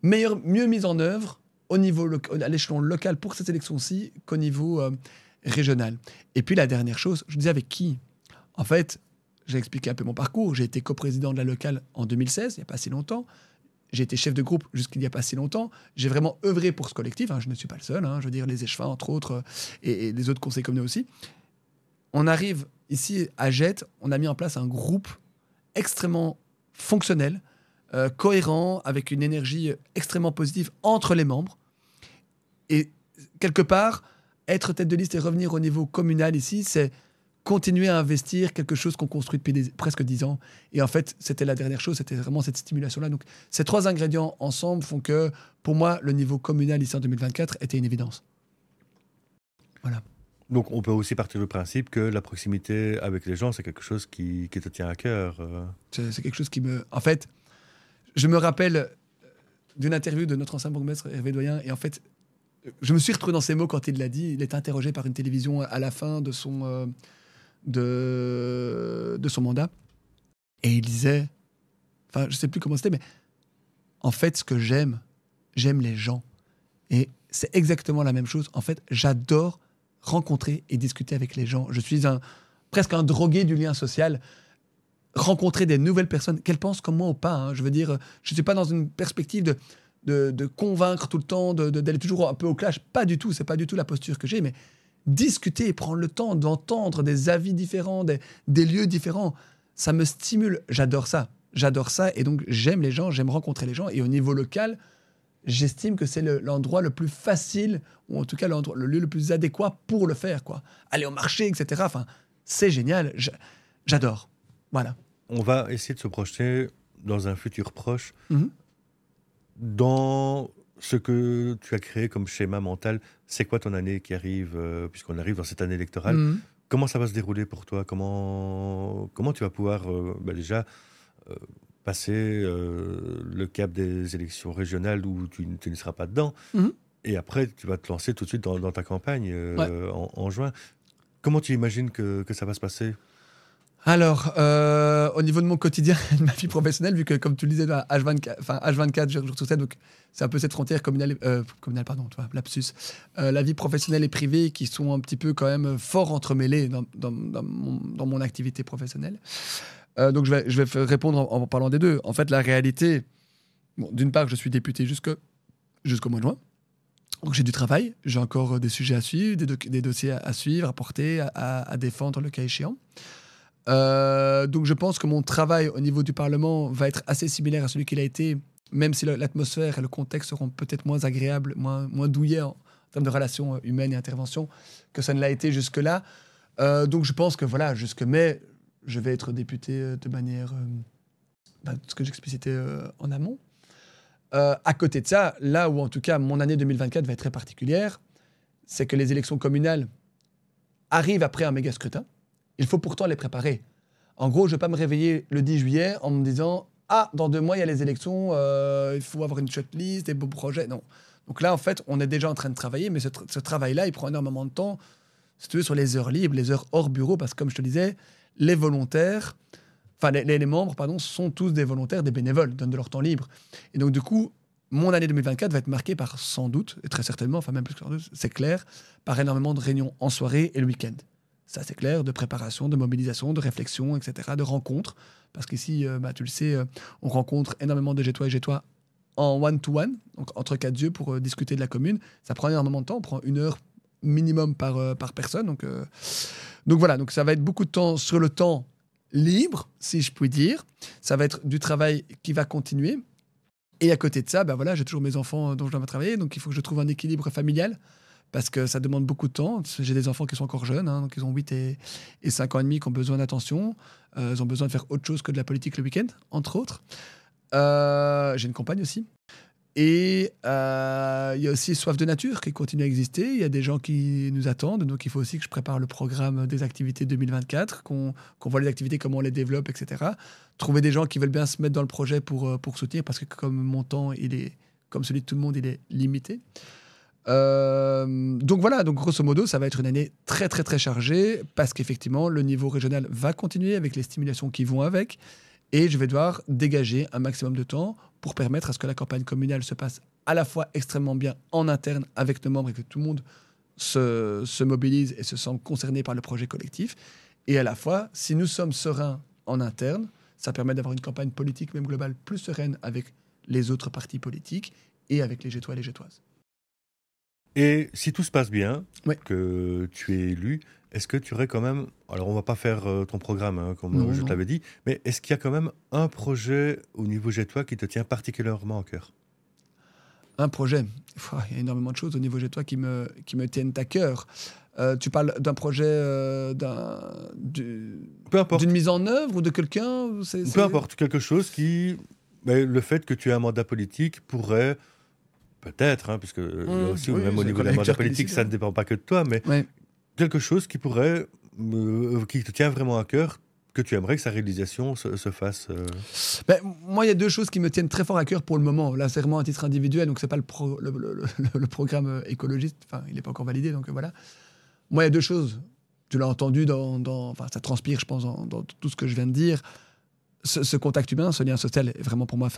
meilleur, mieux mise en œuvre au niveau à l'échelon local pour cette élection-ci qu'au niveau euh, régional. Et puis la dernière chose, je disais avec qui? En fait, j'ai expliqué un peu mon parcours. J'ai été coprésident de la locale en 2016, il n'y a pas si longtemps. J'ai été chef de groupe jusqu'il n'y a pas si longtemps. J'ai vraiment œuvré pour ce collectif. Hein. je ne suis pas le seul. Hein. je veux dire, les échevins, entre autres, euh, et, et les autres conseils communaux aussi. On arrive ici à Jette, on a mis en place un groupe extrêmement fonctionnel, euh, cohérent, avec une énergie extrêmement positive entre les membres. Et quelque part, être tête de liste et revenir au niveau communal ici, c'est continuer à investir quelque chose qu'on construit depuis presque dix ans. Et en fait, c'était la dernière chose, c'était vraiment cette stimulation-là. Donc, ces trois ingrédients ensemble font que, pour moi, le niveau communal ici en 2024 était une évidence. Voilà. Donc, on peut aussi partir du principe que la proximité avec les gens, c'est quelque chose qui, qui, te tient à cœur. Euh. C'est quelque chose qui me. En fait, je me rappelle euh, d'une interview de notre ancien bourgmestre Hervé Doyen, et en fait, je me suis retrouvé dans ces mots quand il l'a dit. Il était interrogé par une télévision à la fin de son, euh, de, son mandat, et il disait, enfin, je sais plus comment c'était, mais en fait, ce que j'aime, j'aime les gens. Et c'est exactement la même chose. En fait, j'adore rencontrer et discuter avec les gens. Je suis presque un drogué du lien social rencontrer des nouvelles personnes, qu'elles pensent comme moi ou pas. Hein. Je veux dire, je ne suis pas dans une perspective de, de, convaincre tout le temps, d'aller toujours un peu au clash. Pas du tout, c'est pas du tout la posture que j'ai, mais discuter prendre le temps d'entendre des avis différents, des, des, lieux différents, ça me stimule. J'adore ça. J'adore ça et donc j'aime les gens, j'aime rencontrer les gens. Et au niveau local, j'estime que c'est l'endroit le, plus facile, ou en tout cas le lieu le plus adéquat pour le faire. quoi. Aller au marché, etc. Enfin, c'est génial. J'adore. Voilà. On va essayer de se projeter dans un futur proche. Mhm. Dans ce que tu as créé comme schéma mental, c'est quoi ton année qui arrive, euh, puisqu'on arrive dans cette année électorale Mhm. Comment ça va se dérouler pour toi? Comment, comment tu vas pouvoir euh, bah, déjà euh, passer le cap des élections régionales où tu, ne seras pas dedans Mhm. et après tu vas te lancer tout de suite dans, dans ta campagne Ouais. en, en juin? Comment tu imagines que, que ça va se passer? Alors, euh, au niveau de mon quotidien, de ma vie professionnelle, vu que, comme tu le disais, là, H24, enfin, H24 jour sur 7, donc c'est un peu cette frontière communale, euh, communale pardon, lapsus, Euh, la vie professionnelle et privée qui sont un petit peu quand même fort entremêlées dans, mon, activité professionnelle. Euh, donc, je vais, répondre en, parlant des deux. En fait, la réalité, d'une part, je suis député jusqu'au mois de juin. Donc j'ai du travail, j'ai encore des sujets à suivre, des, dossiers à, suivre, à porter, à défendre le cas échéant. Euh, donc je pense que mon travail au niveau du Parlement va être assez similaire à celui qu'il a été, même si l'atmosphère et le contexte seront peut-être moins agréables, moins, moins douillets en, termes de relations euh, humaines et intervention que ça ne l'a été jusque-là. Euh, donc je pense que voilà, jusque mai, je vais être député de manière, euh, bah, ce que j'explicitais en amont. À côté de ça, là où en tout cas mon année 2024 va être très particulière, c'est que les élections communales arrivent après un méga scrutin. Il faut pourtant les préparer. En gros, je ne vais pas me réveiller le 10 juillet en me disant Ah, dans deux mois, il y a les élections, euh, il faut avoir une shortlist, des beaux projets. Non. Donc là, en fait, on est déjà en train de travailler, mais ce, tra- ce travail-là, il prend énormément de temps, si tu veux, sur les heures libres, les heures hors bureau, parce que comme je te disais, les volontaires, enfin, les- les membres, pardon, sont tous des volontaires, des bénévoles, donnent de leur temps libre. Et donc, du coup, mon année 2024 va être marquée par sans doute, et très certainement, enfin même plus que sans doute, c'est clair, par énormément de réunions en soirée et le week-end. Ça, c'est clair, de préparation, de mobilisation, de réflexion, etc., de rencontres. Parce qu'ici, euh, bah, tu le sais, euh, on rencontre énormément de Gétois et Gétois en one-to-one, donc entre quatre yeux pour euh, discuter de la commune. Ça prend énormément de temps, on prend une heure minimum par, par personne. Donc, donc voilà, donc ça va être beaucoup de temps sur le temps libre, si je puis dire. Ça va être du travail qui va continuer. Et à côté de ça, bah voilà, j'ai toujours mes enfants dont je dois travailler, donc il faut que je trouve un équilibre familial parce que ça demande beaucoup de temps. J'ai des enfants qui sont encore jeunes, hein, donc ils ont 8 et, et 5 ans et demi, qui ont besoin d'attention. Euh, ils ont besoin de faire autre chose que de la politique le week-end, entre autres. Euh, J'ai une compagne aussi. Et euh, il y a aussi Soif de Nature qui continue à exister. Il y a des gens qui nous attendent, donc il faut aussi que je prépare le programme des activités 2024, qu'on voit les activités, comment on les développe, etc. Trouver des gens qui veulent bien se mettre dans le projet pour, pour soutenir, parce que comme mon temps, est, comme celui de tout le monde, il est limité. Euh, donc voilà, donc grosso modo, ça va être une année très très très chargée parce qu'effectivement, le niveau régional va continuer avec les stimulations qui vont avec et je vais devoir dégager un maximum de temps pour permettre à ce que la campagne communale se passe à la fois extrêmement bien en interne avec nos membres et que tout le monde se, se mobilise et se sent concerné par le projet collectif. Et à la fois, si nous sommes sereins en interne, ça permet d'avoir une campagne politique, même globale, plus sereine avec les autres partis politiques et avec les Gétois et les Gétoises. Et si tout se passe bien, Ouais. que tu es élu, est-ce que tu aurais quand même. Alors, on va pas faire euh, ton programme, hein, comme Non, je t'avais dit, mais est-ce qu'il y a quand même un projet au niveau Gétois qui te tient particulièrement à cœur? Un projet. Il y a énormément de choses au niveau Gétois qui me, qui me tiennent à cœur. Euh, tu parles d'un projet, euh, d'une mise en œuvre ou de quelqu'un Peu importe, quelque chose qui. mais le fait que tu aies un mandat politique pourrait. Peut-être, hein, puisque euh, Mmh, aussi, oui, même au niveau collecteur qui politique, décide, ça ne dépend pas que de toi, mais Ouais. quelque chose qui pourrait. euh, qui te tient vraiment à cœur, que tu aimerais que sa réalisation se, se fasse. euh, Ben, moi, il y a deux choses qui me tiennent très fort à cœur pour le moment. Là, c'est vraiment à titre individuel, donc c'est pas le, pro- le, le- le- le programme écologiste. Enfin, il n'est pas encore validé, donc voilà. Moi, il y a deux choses. Tu l'as entendu dans, dans- enfin, ça transpire, je pense, dans, dans tout ce que je viens de dire. Ce, contact humain, ce lien social, vraiment pour moi,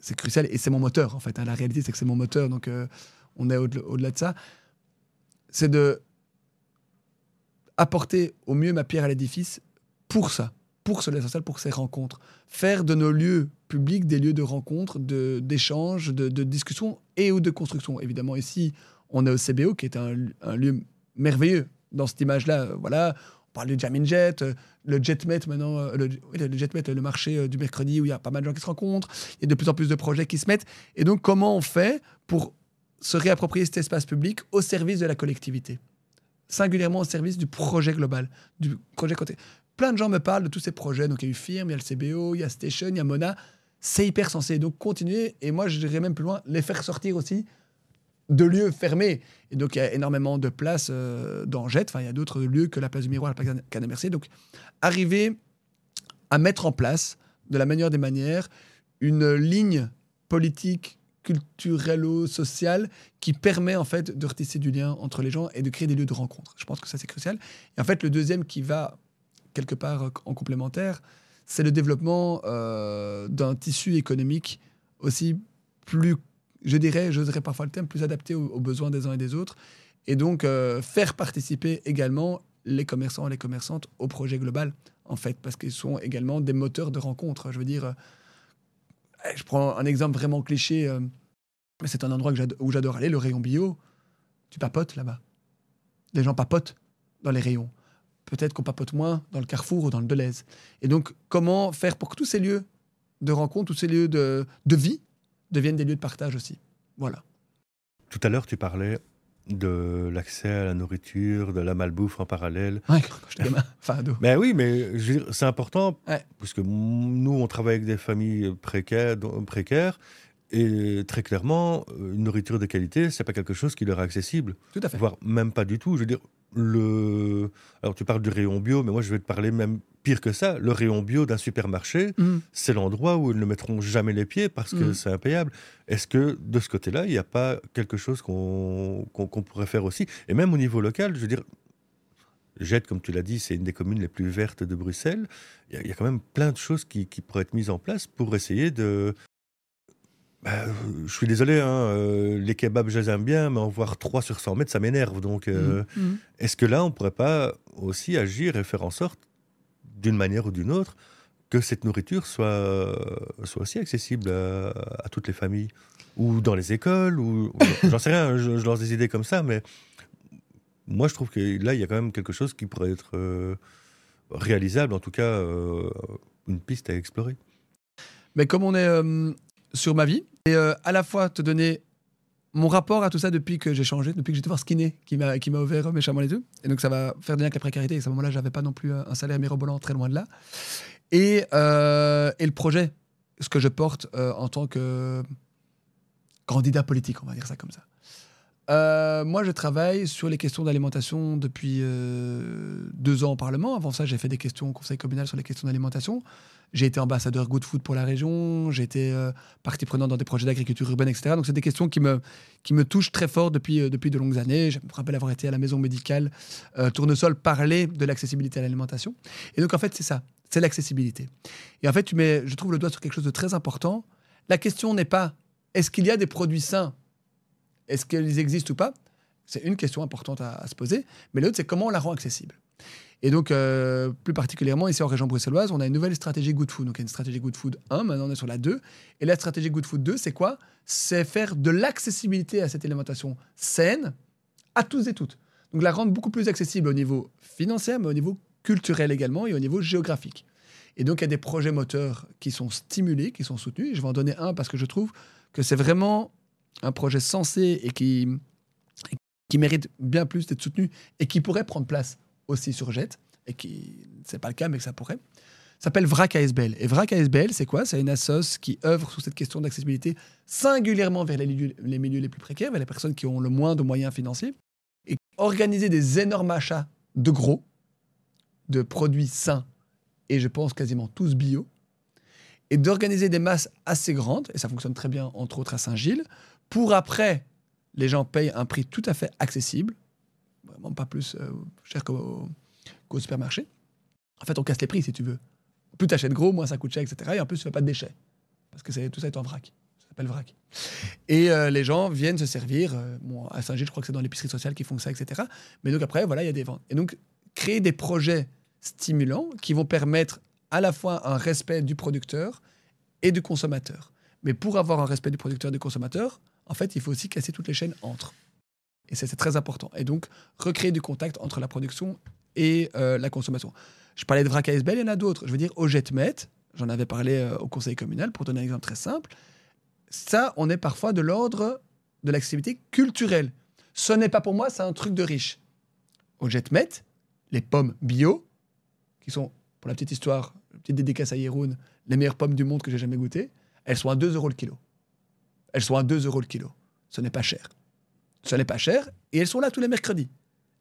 c'est crucial et c'est mon moteur en fait. hein. La réalité, c'est que c'est mon moteur, donc euh, on est au-delà de ça. C'est de apporter au mieux ma pierre à l'édifice pour ça, pour ce lien social, pour ces rencontres. Faire de nos lieux publics des lieux de rencontres, de- d'échanges, de, de discussions et ou de construction. Évidemment, ici, on est au CBO, qui est un, un lieu merveilleux dans cette image-là. Voilà, On parle du Jamin Jet, euh, le JetMet maintenant, euh, le, le marché euh, du mercredi où il y a pas mal de gens qui se rencontrent. Il y a de plus en plus de projets qui se mettent. Et donc, comment on fait pour se réapproprier cet espace public au service de la collectivité? Singulièrement au service du projet global, du projet côté. Plein de gens me parlent de tous ces projets. Donc, il y a eu Firm, il y a le CBO, il y a Station, il y a Mona. C'est hyper sensé. Donc, continuer. Et moi, je dirais même plus loin, les faire sortir aussi de lieux fermés. Et donc, il y a énormément de places euh, dans Jet. Enfin, il y a d'autres lieux que la place du Miroir, la place Canal Mercier. Donc, arriver à mettre en place, de la meilleure des manières, une ligne politique, culturelle ou sociale qui permet en fait de retisser du lien entre les gens et de créer des lieux de rencontre. Je pense que ça, c'est crucial. Et en fait, le deuxième qui va quelque part euh, en complémentaire, c'est le développement euh, d'un tissu économique aussi plus je dirais, j'oserais parfois le terme, plus adapté aux, besoins des uns et des autres. Et donc, euh, faire participer également les commerçants et les commerçantes au projet global, en fait, parce qu'ils sont également des moteurs de rencontre. Je veux dire, euh, je prends un exemple vraiment cliché, euh, mais c'est un endroit que où j'adore aller, le rayon bio. Tu papotes là-bas. Les gens papotent dans les rayons. Peut-être qu'on papote moins dans le Carrefour ou dans le Deleuze. Et donc, comment faire pour que tous ces lieux de rencontre, tous ces lieux de vie deviennent des lieux de partage aussi. Voilà. Tout à l'heure, tu parlais de l'accès à la nourriture, de la malbouffe en parallèle. Ouais, quand enfin. Mais oui, mais c'est important, Ouais. parce que nous, on travaille avec des familles précaires, et très clairement, une nourriture de qualité, c'est pas quelque chose qui leur est accessible, Tout à fait. voire même pas du tout. Je veux dire, le... Alors, tu parles du rayon bio, mais moi, je vais te parler même pire que ça. Le rayon bio d'un supermarché, Mm. c'est l'endroit où ils ne mettront jamais les pieds parce que Mhm. c'est impayable. Est-ce que de ce côté-là, il n'y a pas quelque chose qu'on pourrait faire aussi? Et même au niveau local, je veux dire, Jette, comme tu l'as dit, c'est une des communes les plus vertes de Bruxelles. Il y, a- il y a quand même plein de choses qui, qui pourraient être mises en place pour essayer de... Bah, je suis désolé, hein, euh, les kebabs, je les aime bien, mais en voir 3 sur 100 mètres, ça m'énerve. Donc, euh, Mm. est-ce que là, on ne pourrait pas aussi agir et faire en sorte, d'une manière ou d'une autre, que cette nourriture soit, soit aussi accessible à, à toutes les familles? Ou dans les écoles ou, ou- J'en sais rien, je, je lance des idées comme ça, mais moi, je trouve que là, il y a quand même quelque chose qui pourrait être euh, réalisable, en tout cas, euh, une piste à explorer. Mais comme on est euh, sur ma vie, et euh, à la fois te donner mon rapport à tout ça depuis que j'ai changé, depuis que j'étais voir Skinny, qui m'a qui m'a ouvert méchamment les yeux. Et donc ça va faire du lien avec la précarité. Et à ce moment-là, j'avais pas non plus un salaire mirobolant très loin de là. Et, euh, et le projet, ce que je porte euh, en tant que candidat politique, on va dire ça comme ça. Euh, moi, je travaille sur les questions d'alimentation depuis euh, deux ans au Parlement. Avant ça, j'ai fait des questions au Conseil communal sur les questions d'alimentation. J'ai été ambassadeur Good Food pour la région. J'ai été euh, partie prenante dans des projets d'agriculture urbaine, etc. Donc, c'est des questions qui me, qui me touchent très fort depuis, euh, depuis de longues années. Je me rappelle avoir été à la maison médicale euh, Tournesol parler de l'accessibilité à l'alimentation. Et donc, en fait, c'est ça. C'est l'accessibilité. Et en fait, tu mets, je trouve, le doigt sur quelque chose de très important. La question n'est pas est-ce qu'il y a des produits sains? Est-ce qu'ils existent ou pas? C'est une question importante à, à se poser. Mais l'autre, c'est comment on la rend accessible? Et donc, euh, plus particulièrement, ici en région bruxelloise, on a une nouvelle stratégie Good Food. Donc, il y a une stratégie Good Food 1, maintenant on est sur la 2. Et la stratégie Good Food 2, c'est quoi? C'est faire de l'accessibilité à cette alimentation saine à tous et toutes. Donc, la rendre beaucoup plus accessible au niveau financier, mais au niveau culturel également et au niveau géographique. Et donc, il y a des projets moteurs qui sont stimulés, qui sont soutenus. Je vais en donner un parce que je trouve que c'est vraiment un projet sensé et qui, qui mérite bien plus d'être soutenu et qui pourrait prendre place aussi sur Jet, et qui, c'est pas le cas, mais que ça pourrait, s'appelle VRAC ASBL. Et VRAC ASBL, c'est quoi? C'est une assoce qui œuvre sur cette question d'accessibilité singulièrement vers les milieux, les milieux les plus précaires, vers les personnes qui ont le moins de moyens financiers, et organiser des énormes achats de gros, de produits sains, et je pense quasiment tous bio, et d'organiser des masses assez grandes, et ça fonctionne très bien, entre autres à Saint-Gilles, pour après, les gens payent un prix tout à fait accessible, vraiment pas plus euh, cher qu'au supermarché. En fait, on casse les prix, si tu veux. Plus tu achètes gros, moins ça coûte cher, etc. Et en plus, tu fais pas de déchets. Parce que tout ça est en vrac. Ça s'appelle vrac. Et euh, les gens viennent se servir. euh, à Saint-Gilles, je crois que c'est dans l'épicerie sociale qu'ils font ça, etc. Mais donc après, voilà, il y a des ventes. Et donc, créer des projets stimulants qui vont permettre à la fois un respect du producteur et du consommateur. Mais pour avoir un respect du producteur et du consommateur, en fait, il faut aussi casser toutes les chaînes entre. Et c'est très important. Et donc, recréer du contact entre la production et euh, la consommation. Je parlais de Vrac ASBL, il y en a d'autres. Je veux dire, au JetMet, j'en avais parlé euh, au conseil communal, pour donner un exemple très simple. Ça, on est parfois de l'ordre de l'accessibilité culturelle. Ce n'est pas pour moi, c'est un truc de riche. Au JetMet, les pommes bio, qui sont, pour la petite histoire, petite dédicace à Yeroun, les meilleures pommes du monde que j'ai jamais goûtées, elles sont à 2 euros le kilo. Elles sont à 2 euros le kilo. Ce n'est pas cher. Ce n'est pas cher et elles sont là tous les mercredis.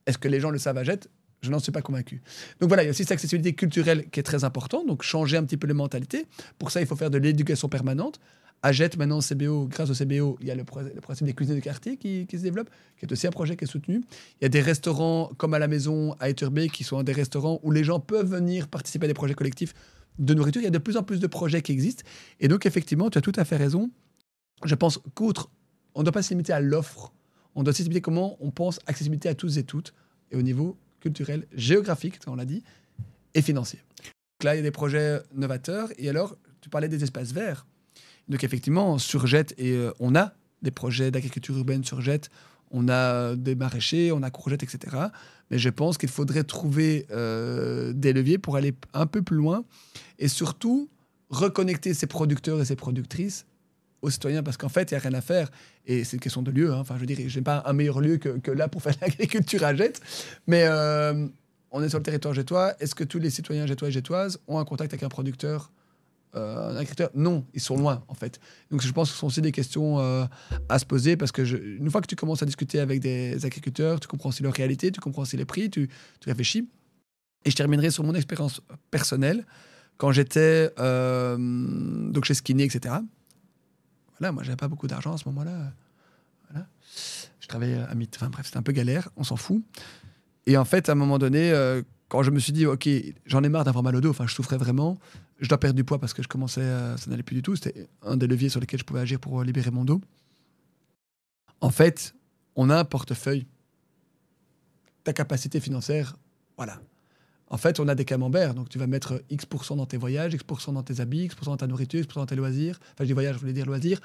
Est-ce que les gens le savent à Jet Je n'en suis pas convaincu. Donc voilà, il y a aussi cette accessibilité culturelle qui est très importante, donc changer un petit peu les mentalités. Pour ça, il faut faire de l'éducation permanente. À Jet, maintenant, CBO, grâce au CBO, il y a le, principe des cuisines de quartier qui, se développe, qui est aussi un projet qui est soutenu. Il y a des restaurants comme à la maison, à Eturbé, qui sont des restaurants où les gens peuvent venir participer à des projets collectifs de nourriture. Il y a de plus en plus de projets qui existent. Et donc, effectivement, tu as tout à fait raison. Je pense qu'outre, on ne doit pas se limiter à l'offre, on doit aussi se limiter comment on pense accessibilité à tous et toutes, et au niveau culturel, géographique, on l'a dit, et financier. Donc là, il y a des projets novateurs. Et alors, tu parlais des espaces verts. Donc effectivement, sur Jet, et euh, on a des projets d'agriculture urbaine sur Jet, on a des maraîchers, on a courgettes, etc. Mais je pense qu'il faudrait trouver euh, des leviers pour aller un peu plus loin et surtout reconnecter ces producteurs et ces productrices aux citoyens parce qu'en fait, il n'y a rien à faire. Et c'est une question de lieu. Hein. Enfin, je veux dire, je n'ai pas un meilleur lieu que, là pour faire l'agriculture à Jette. Mais euh, on est sur le territoire jettois. Est-ce que tous les citoyens jettois et jettoises ont un contact avec un producteur euh, un agriculteur? Non, ils sont loin, en fait. Donc, je pense que ce sont aussi des questions euh, à se poser parce que une fois que tu commences à discuter avec des agriculteurs, tu comprends aussi leur réalité, tu comprends aussi les prix, tu, réfléchis. Et je terminerai sur mon expérience personnelle. Quand j'étais donc chez Skinny, etc., voilà, moi, j'avais pas beaucoup d'argent à ce moment-là. Voilà. Je travaillais à mi Enfin, bref, c'était un peu galère, on s'en fout. Et en fait, à un moment donné, euh, quand je me suis dit, OK, j'en ai marre d'avoir mal au dos, enfin, je souffrais vraiment, je dois perdre du poids parce que je commençais, ça n'allait plus du tout. C'était un des leviers sur lesquels je pouvais agir pour libérer mon dos. En fait, on a un portefeuille. Ta capacité financière, voilà. En fait, on a des camemberts, donc tu vas mettre X% dans tes voyages, X% dans tes habits, X% dans ta nourriture, X% dans tes loisirs. Enfin, je dis voyage, je voulais dire loisirs.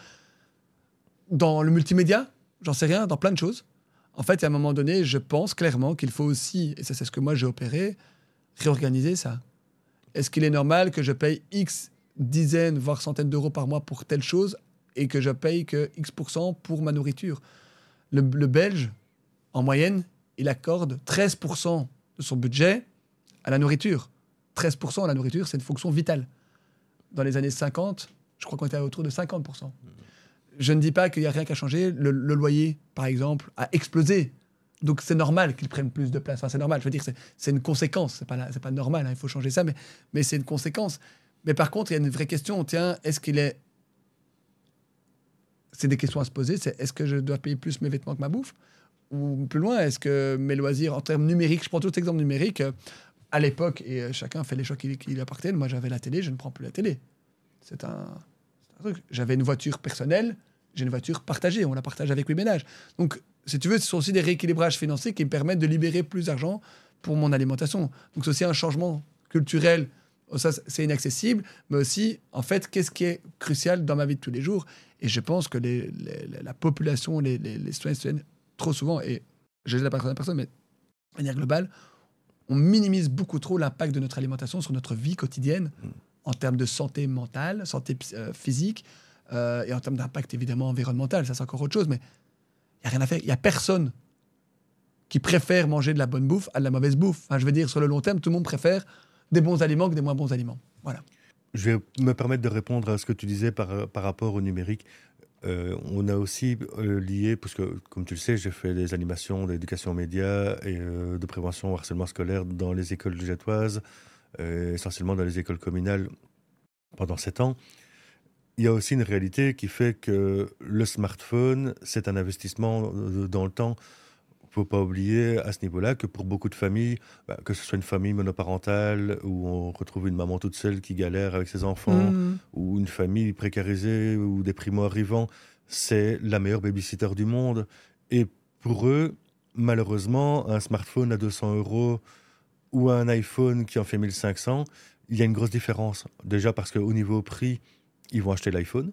Dans le multimédia, j'en sais rien, dans plein de choses. En fait, à un moment donné, je pense clairement qu'il faut aussi, et ça c'est ce que moi j'ai opéré, réorganiser ça. Est-ce qu'il est normal que je paye X dizaines, voire centaines d'euros par mois pour telle chose et que je paye que X% pour ma nourriture? Le, le Belge, en moyenne, il accorde 13% de son budget à la nourriture. 13% à la nourriture, c'est une fonction vitale. Dans les années 50, je crois qu'on était autour de 50%. Je ne dis pas qu'il n'y a rien qu'à changer. Le, loyer, par exemple, a explosé. Donc c'est normal qu'ils prennent plus de place. Enfin, c'est normal. Je veux dire, c'est une conséquence. C'est pas, pas normal. Hein, il faut changer ça, mais, c'est une conséquence. Mais par contre, il y a une vraie question. Tiens, est-ce qu'il est. C'est des questions à se poser. Est-ce que je dois payer plus mes vêtements que ma bouffe Ou plus loin, est-ce que mes loisirs, en termes numériques, je prends tout cet exemple numérique, à l'époque, et euh, chacun fait les choix qui, lui appartiennent, moi j'avais la télé, je ne prends plus la télé. C'est un, truc. J'avais une voiture personnelle, j'ai une voiture partagée, on la partage avec mes ménages. Donc, si tu veux, ce sont aussi des rééquilibrages financiers qui me permettent de libérer plus d'argent pour mon alimentation. Donc, c'est aussi un changement culturel. Oh, ça, c'est inaccessible, mais aussi, en fait, qu'est-ce qui est crucial dans ma vie de tous les jours? Et je pense que la population, les, les, citoyens trop souvent, et je ne la personne à personne, mais de manière globale, on minimise beaucoup trop l'impact de notre alimentation sur notre vie quotidienne mm. en termes de santé mentale, santé euh, physique euh, et en termes d'impact évidemment environnemental. Ça, c'est encore autre chose, mais il n'y a rien à faire. Il n'y a personne qui préfère manger de la bonne bouffe à de la mauvaise bouffe. Enfin, je veux dire, sur le long terme, tout le monde préfère des bons aliments que des moins bons aliments. Voilà. Je vais me permettre de répondre à ce que tu disais par, par rapport au numérique. Euh, on a aussi euh, lié, parce que comme tu le sais, j'ai fait des animations d'éducation aux médias et euh, de prévention au harcèlement scolaire dans les écoles jetoises, essentiellement dans les écoles communales pendant sept ans. Il y a aussi une réalité qui fait que le smartphone, c'est un investissement dans le temps faut pas oublier à ce niveau-là que pour beaucoup de familles, bah, que ce soit une famille monoparentale où on retrouve une maman toute seule qui galère avec ses enfants, mm. ou une famille précarisée ou des primo-arrivants, c'est la meilleure babysitter du monde. Et pour eux, malheureusement, un smartphone à 200 euros ou un iPhone qui en fait 1500, il y a une grosse différence. Déjà parce qu'au niveau prix, ils vont acheter l'iPhone.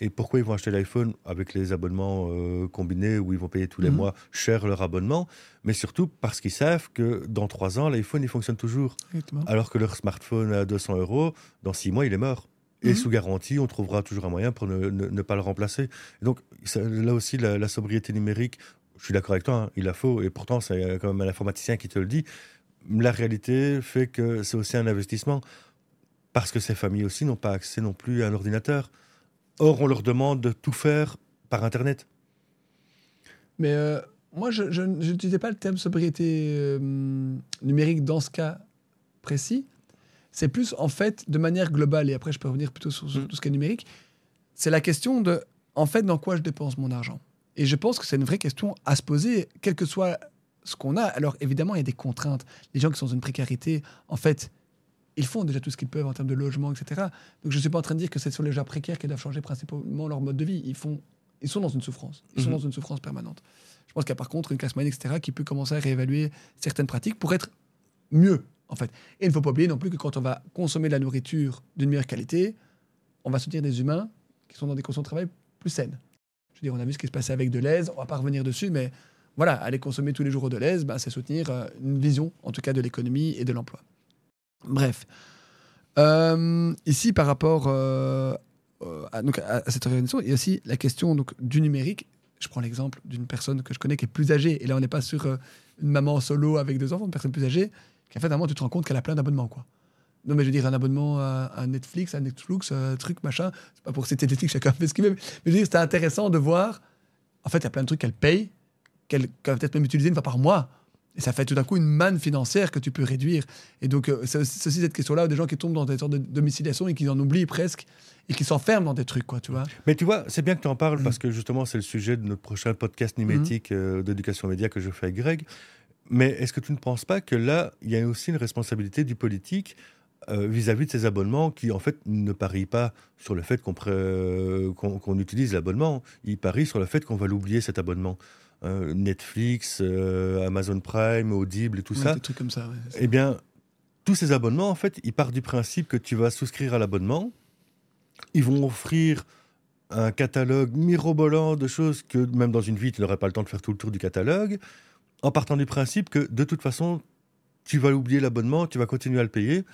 Et pourquoi ils vont acheter l'iPhone avec les abonnements euh, combinés où ils vont payer tous les Mhm. mois cher leur abonnement Mais surtout parce qu'ils savent que dans trois ans, l'iPhone, il fonctionne toujours. Exactement. Alors que leur smartphone à 200 euros, dans six mois, il est mort. Et Mhm. sous garantie, on trouvera toujours un moyen pour ne, ne- ne pas le remplacer. Et donc, ça- là aussi, la, la sobriété numérique, je suis d'accord avec toi, hein, il la faut. Et pourtant, c'est quand même un informaticien qui te le dit. La réalité fait que c'est aussi un investissement. Parce que ces familles aussi n'ont pas accès non plus à un ordinateur. Or, on leur demande de tout faire par Internet. Mais euh, moi, je n'utilisais pas le terme sobriété euh, numérique dans ce cas précis. C'est plus, en fait, de manière globale, et après, je peux revenir plutôt sur, sur Mm. tout ce qui est numérique, c'est la question de, en fait, dans quoi je dépense mon argent. Et je pense que c'est une vraie question à se poser, quel que soit ce qu'on a. Alors, évidemment, il y a des contraintes. Les gens qui sont dans une précarité, en fait, ils font déjà tout ce qu'ils peuvent en termes de logement, etc. Donc, je ne suis pas en train de dire que c'est sur les gens précaires qui doivent changer principalement leur mode de vie. Ils, font, ils sont dans une souffrance. Ils sont Mhm. dans une souffrance permanente. Je pense qu'il y a par contre une classe moyenne, etc., qui peut commencer à réévaluer certaines pratiques pour être mieux, en fait. Et il ne faut pas oublier non plus que quand on va consommer de la nourriture d'une meilleure qualité, on va soutenir des humains qui sont dans des conditions de travail plus saines. Je veux dire, on a vu ce qui se passait avec Deleuze, on va pas revenir dessus, mais voilà, aller consommer tous les jours au Deleuze, ben, c'est soutenir euh, une vision, en tout cas, de l'économie et de l'emploi. Bref. Euh, ici, par rapport euh, euh, à, donc, à- cette organisation, il y a aussi la question donc, du numérique. Je prends l'exemple d'une personne que je connais qui est plus âgée. Et là, on n'est pas sur une maman solo avec deux enfants, une personne plus âgée, qui en fait, à un moment, tu te rends compte qu'elle a plein d'abonnements. quoi. Non, mais je veux dire, un abonnement à, Netflix, à Netflix, un truc, machin. C'est pas pour citer Netflix, chacun fait ce qu'il veut. Mais je veux dire, c'était intéressant de voir. En fait, il y a plein de trucs qu'elle paye, qu'elle peut-être même utiliser une fois par mois. Et ça fait tout d'un coup une manne financière que tu peux réduire. Et donc, euh, c'est aussi cette question-là, des gens qui tombent dans des sortes de domiciliation et qui en oublient presque, et qui s'enferment dans des trucs, quoi, tu vois. Mais tu vois, c'est bien que tu en parles Mm. parce que justement, c'est le sujet de notre prochain podcast numétique euh, d'éducation média que je fais avec Greg. Mais est-ce que tu ne penses pas que là, il y a aussi une responsabilité du politique euh, vis-à-vis de ces abonnements qui, en fait, ne parient pas sur le fait qu'on pré- euh, qu'on utilise l'abonnement. Ils parient sur le fait qu'on va l'oublier, cet abonnement. Hein, Netflix, euh, Amazon Prime, Audible et tout Ouais, ça. Des trucs comme ça, ouais. Eh bien, tous ces abonnements, en fait, ils partent du principe que tu vas souscrire à l'abonnement. Ils vont offrir un catalogue mirobolant de choses que, même dans une vie, tu n'aurais pas le temps de faire tout le tour du catalogue, en partant du principe que, de toute façon, tu vas oublier l'abonnement, tu vas continuer à le payer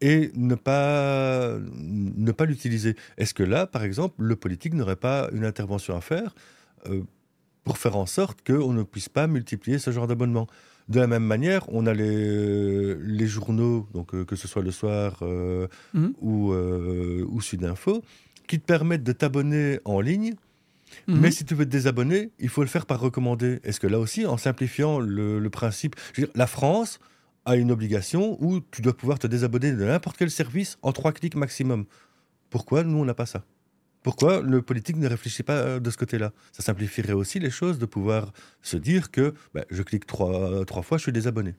et ne pas, ne pas l'utiliser. Est-ce que là, par exemple, le politique n'aurait pas une intervention à faire euh, pour faire en sorte qu'on ne puisse pas multiplier ce genre d'abonnement de la même manière, on a les, les journaux, donc euh, que ce soit le soir euh, Mhm. ou, euh, ou Sud Info, qui te permettent de t'abonner en ligne. Mhm. Mais si tu veux te désabonner, il faut le faire par recommandé. Est-ce que là aussi, en simplifiant le, le principe, je veux dire, la France a une obligation où tu dois pouvoir te désabonner de n'importe quel service en trois clics maximum. Pourquoi nous, on n'a pas ça? Pourquoi le politique ne réfléchit pas euh, de ce côté-là? Ça simplifierait aussi les choses de pouvoir se dire que bah, je clique trois, trois fois, je suis désabonné.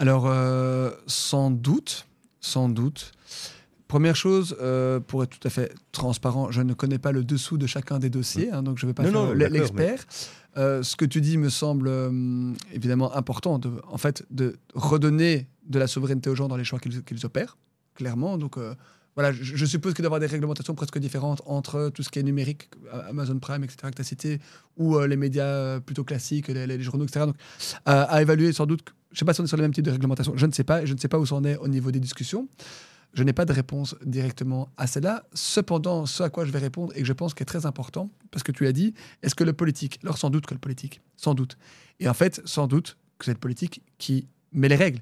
Alors, euh, sans doute, sans doute. Première chose, euh, pour être tout à fait transparent, je ne connais pas le dessous de chacun des dossiers, hein, donc je ne vais pas Non, faire l'expert. Euh, ce que tu dis me semble euh, évidemment important, de, en fait, de redonner de la souveraineté aux gens dans les choix qu'ils opèrent, clairement. Donc, euh, voilà, je, suppose qu'il doit y avoir des réglementations presque différentes entre tout ce qui est numérique, euh, Amazon Prime, etc., que tu as cité, ou euh, les médias euh, plutôt classiques, les, journaux, etc. Donc, à, évaluer sans doute. que- Je ne sais pas si on est sur le même type de réglementation. Je ne sais pas. Je ne sais pas où ça en est au niveau des discussions. Je n'ai pas de réponse directement à celle-là. Cependant, ce à quoi je vais répondre et que je pense qui est très important, parce que tu as dit, est-ce que le politique, alors sans doute que le politique, sans doute. Et en fait, sans doute que c'est le politique qui met les règles,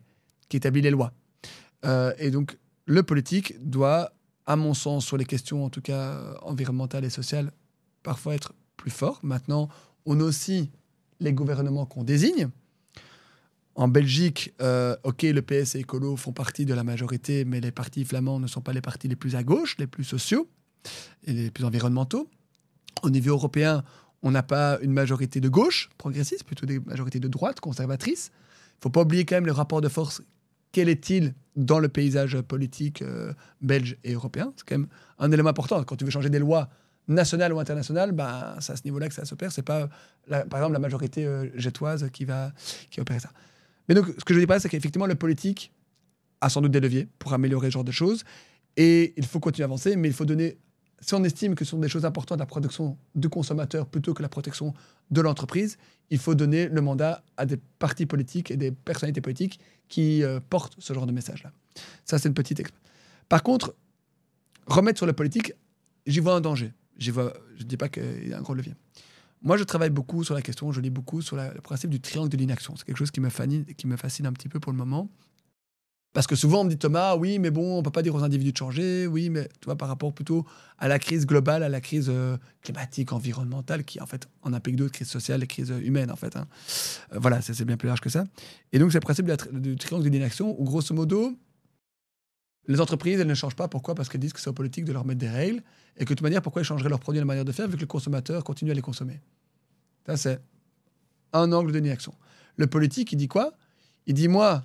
qui établit les lois. Et donc, le politique doit, à mon sens, sur les questions en tout cas euh, environnementales et sociales, parfois être plus fort. Maintenant, on a aussi les gouvernements qu'on désigne. En Belgique, euh, ok, le PS et Écolo font partie de la majorité, mais les partis flamands ne sont pas les partis les plus à gauche, les plus sociaux et les plus environnementaux. Au niveau européen, on n'a pas une majorité de gauche progressiste, plutôt des majorités de droite conservatrices. Il ne faut pas oublier quand même le rapport de force. Quel est-il dans le paysage politique euh, belge et européen? C'est quand même un élément important. Quand tu veux changer des lois nationales ou internationales, ben, c'est à ce niveau-là que ça s'opère. C'est pas, par exemple, la majorité euh, jetoise qui va, qui opérer ça. Mais donc, ce que je dis pas, c'est qu'effectivement, le politique a sans doute des leviers pour améliorer ce genre de choses. Et il faut continuer à avancer, mais il faut donner si on estime que ce sont des choses importantes, la protection du consommateur plutôt que la protection de l'entreprise, il faut donner le mandat à des partis politiques et des personnalités politiques qui euh, portent ce genre de message-là. Ça, c'est une petite. Par contre, remettre sur la politique, j'y vois un danger. je ne dis pas qu'il y a un gros levier. Moi, je travaille beaucoup sur la question, je lis beaucoup sur le principe du triangle de l'inaction. C'est quelque chose qui me fascine un petit peu pour le moment. Parce que souvent, on me dit Thomas, oui, mais bon, on peut pas dire aux individus de changer, oui, mais tu vois, par rapport plutôt à la crise globale, à la crise euh, climatique, environnementale, qui en fait en implique d'autres crises sociales et crises humaines, en fait. Hein. Euh, voilà, c'est bien plus large que ça. Et donc, c'est le principe du triangle de l'inaction, où grosso modo, les entreprises, elles ne changent pas. Pourquoi? Parce qu'elles disent que c'est aux politiques de leur mettre des règles, et que de toute manière, pourquoi elles changeraient leurs produits et la manière de faire, vu que le consommateur continue à les consommer? Ça, c'est un angle de l'inaction. Le politique, il dit quoi? Il dit, moi,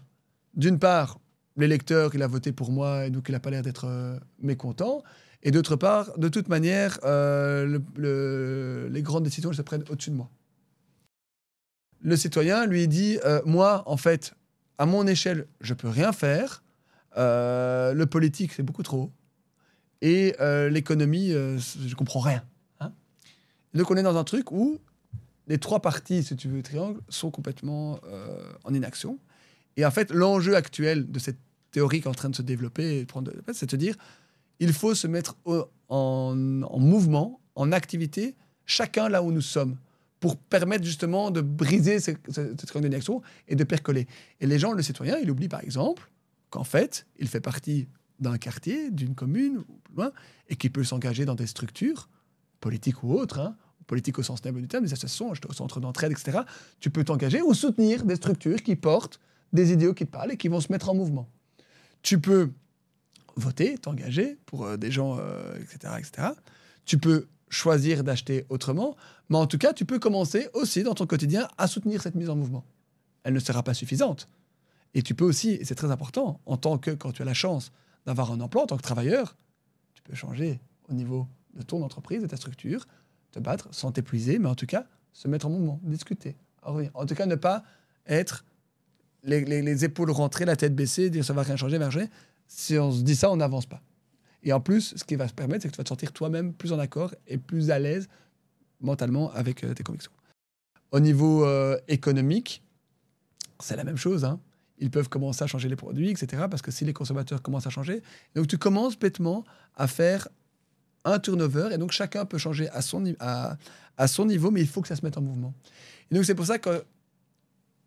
d'une part, l'électeur, il a voté pour moi et donc il n'a pas l'air d'être euh, mécontent. Et d'autre part, de toute manière, euh, les grandes décisions elles se prennent au-dessus de moi. Le citoyen lui dit euh, Moi, en fait, à mon échelle, je peux rien faire. le politique, c'est beaucoup trop. Et l'économie, je comprends rien. Hein. donc on est dans un truc où les trois parties, si tu veux, triangle, sont complètement en inaction. Et en fait, l'enjeu actuel de cette est en train de se développer, c'est de dire, il faut se mettre en, mouvement, en activité, chacun là où nous sommes, pour permettre justement de briser cette, cette d'action et de percoler. Et les gens, le citoyen, il oublie par exemple qu'en fait, il fait partie d'un quartier, d'une commune, ou plus loin, et qu'il peut s'engager dans des structures, politiques ou autres, hein, politiques au sens noble du terme, des associations, au centre d'entraide, etc. Tu peux t'engager ou soutenir des structures qui portent des idéaux qui te parlent et qui vont se mettre en mouvement. Tu peux voter, t'engager pour euh, des gens, etc., euh, etc. Tu peux choisir d'acheter autrement, mais en tout cas, tu peux commencer aussi dans ton quotidien à soutenir cette mise en mouvement. Elle ne sera pas suffisante. Et tu peux aussi, et c'est très important, en tant que, quand tu as la chance d'avoir un emploi en tant que travailleur, tu peux changer au niveau de ton entreprise, de ta structure, te battre sans t'épuiser, mais en tout cas, se mettre en mouvement, discuter. En tout cas, ne pas être les, épaules rentrées, la tête baissée, dire ça va rien changer, marcher. Si on se dit ça, on n'avance pas. Et en plus, ce qui va se permettre, c'est que tu vas te sentir toi-même plus en accord et plus à l'aise mentalement avec euh, tes convictions. Au niveau euh, économique, c'est la même chose. Hein. Ils peuvent commencer à changer les produits, etc. Parce que si les consommateurs commencent à changer, donc tu commences bêtement à faire un turnover et donc chacun peut changer à son, à, à son niveau, mais il faut que ça se mette en mouvement. Et donc c'est pour ça que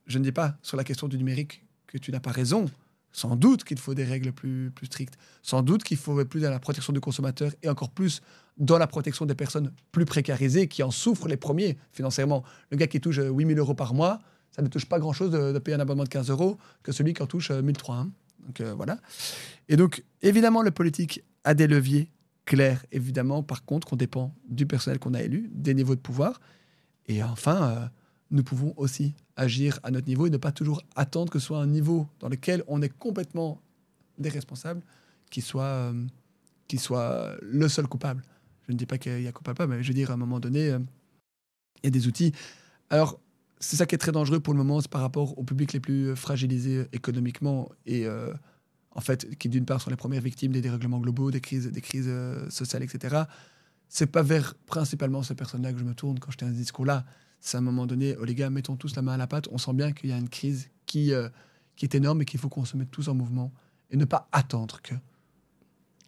je ne dis pas sur la question du numérique que tu n'as pas raison. Sans doute qu'il faut des règles plus, strictes. Sans doute qu'il faut plus dans la protection du consommateur et encore plus dans la protection des personnes plus précarisées qui en souffrent les premiers financièrement. Le gars qui touche 8000 euros par mois, ça ne touche pas grand-chose de, payer un abonnement de 15 euros que celui qui en touche 1003. Hein. Donc euh, voilà. Et donc, évidemment, le politique a des leviers clairs. Évidemment, par contre, qu'on dépend du personnel qu'on a élu, des niveaux de pouvoir. Et enfin, euh, nous pouvons aussi agir à notre niveau et ne pas toujours attendre que ce soit un niveau dans lequel on est complètement des responsables qui soit, euh, qui soit le seul coupable. Je ne dis pas qu'il y a coupable, mais je veux dire, à un moment donné, euh, il y a des outils. Alors, c'est ça qui est très dangereux pour le moment, c'est par rapport aux publics les plus fragilisés économiquement et euh, en fait, qui d'une part sont les premières victimes des dérèglements globaux, des crises, des crises sociales, etc. C'est pas vers principalement ces personnes-là que je me tourne quand je tiens ce discours-là c'est à un moment donné, oh les gars, mettons tous la main à la pâte. On sent bien qu'il y a une crise qui, euh, qui est énorme et qu'il faut qu'on se mette tous en mouvement et ne pas attendre que.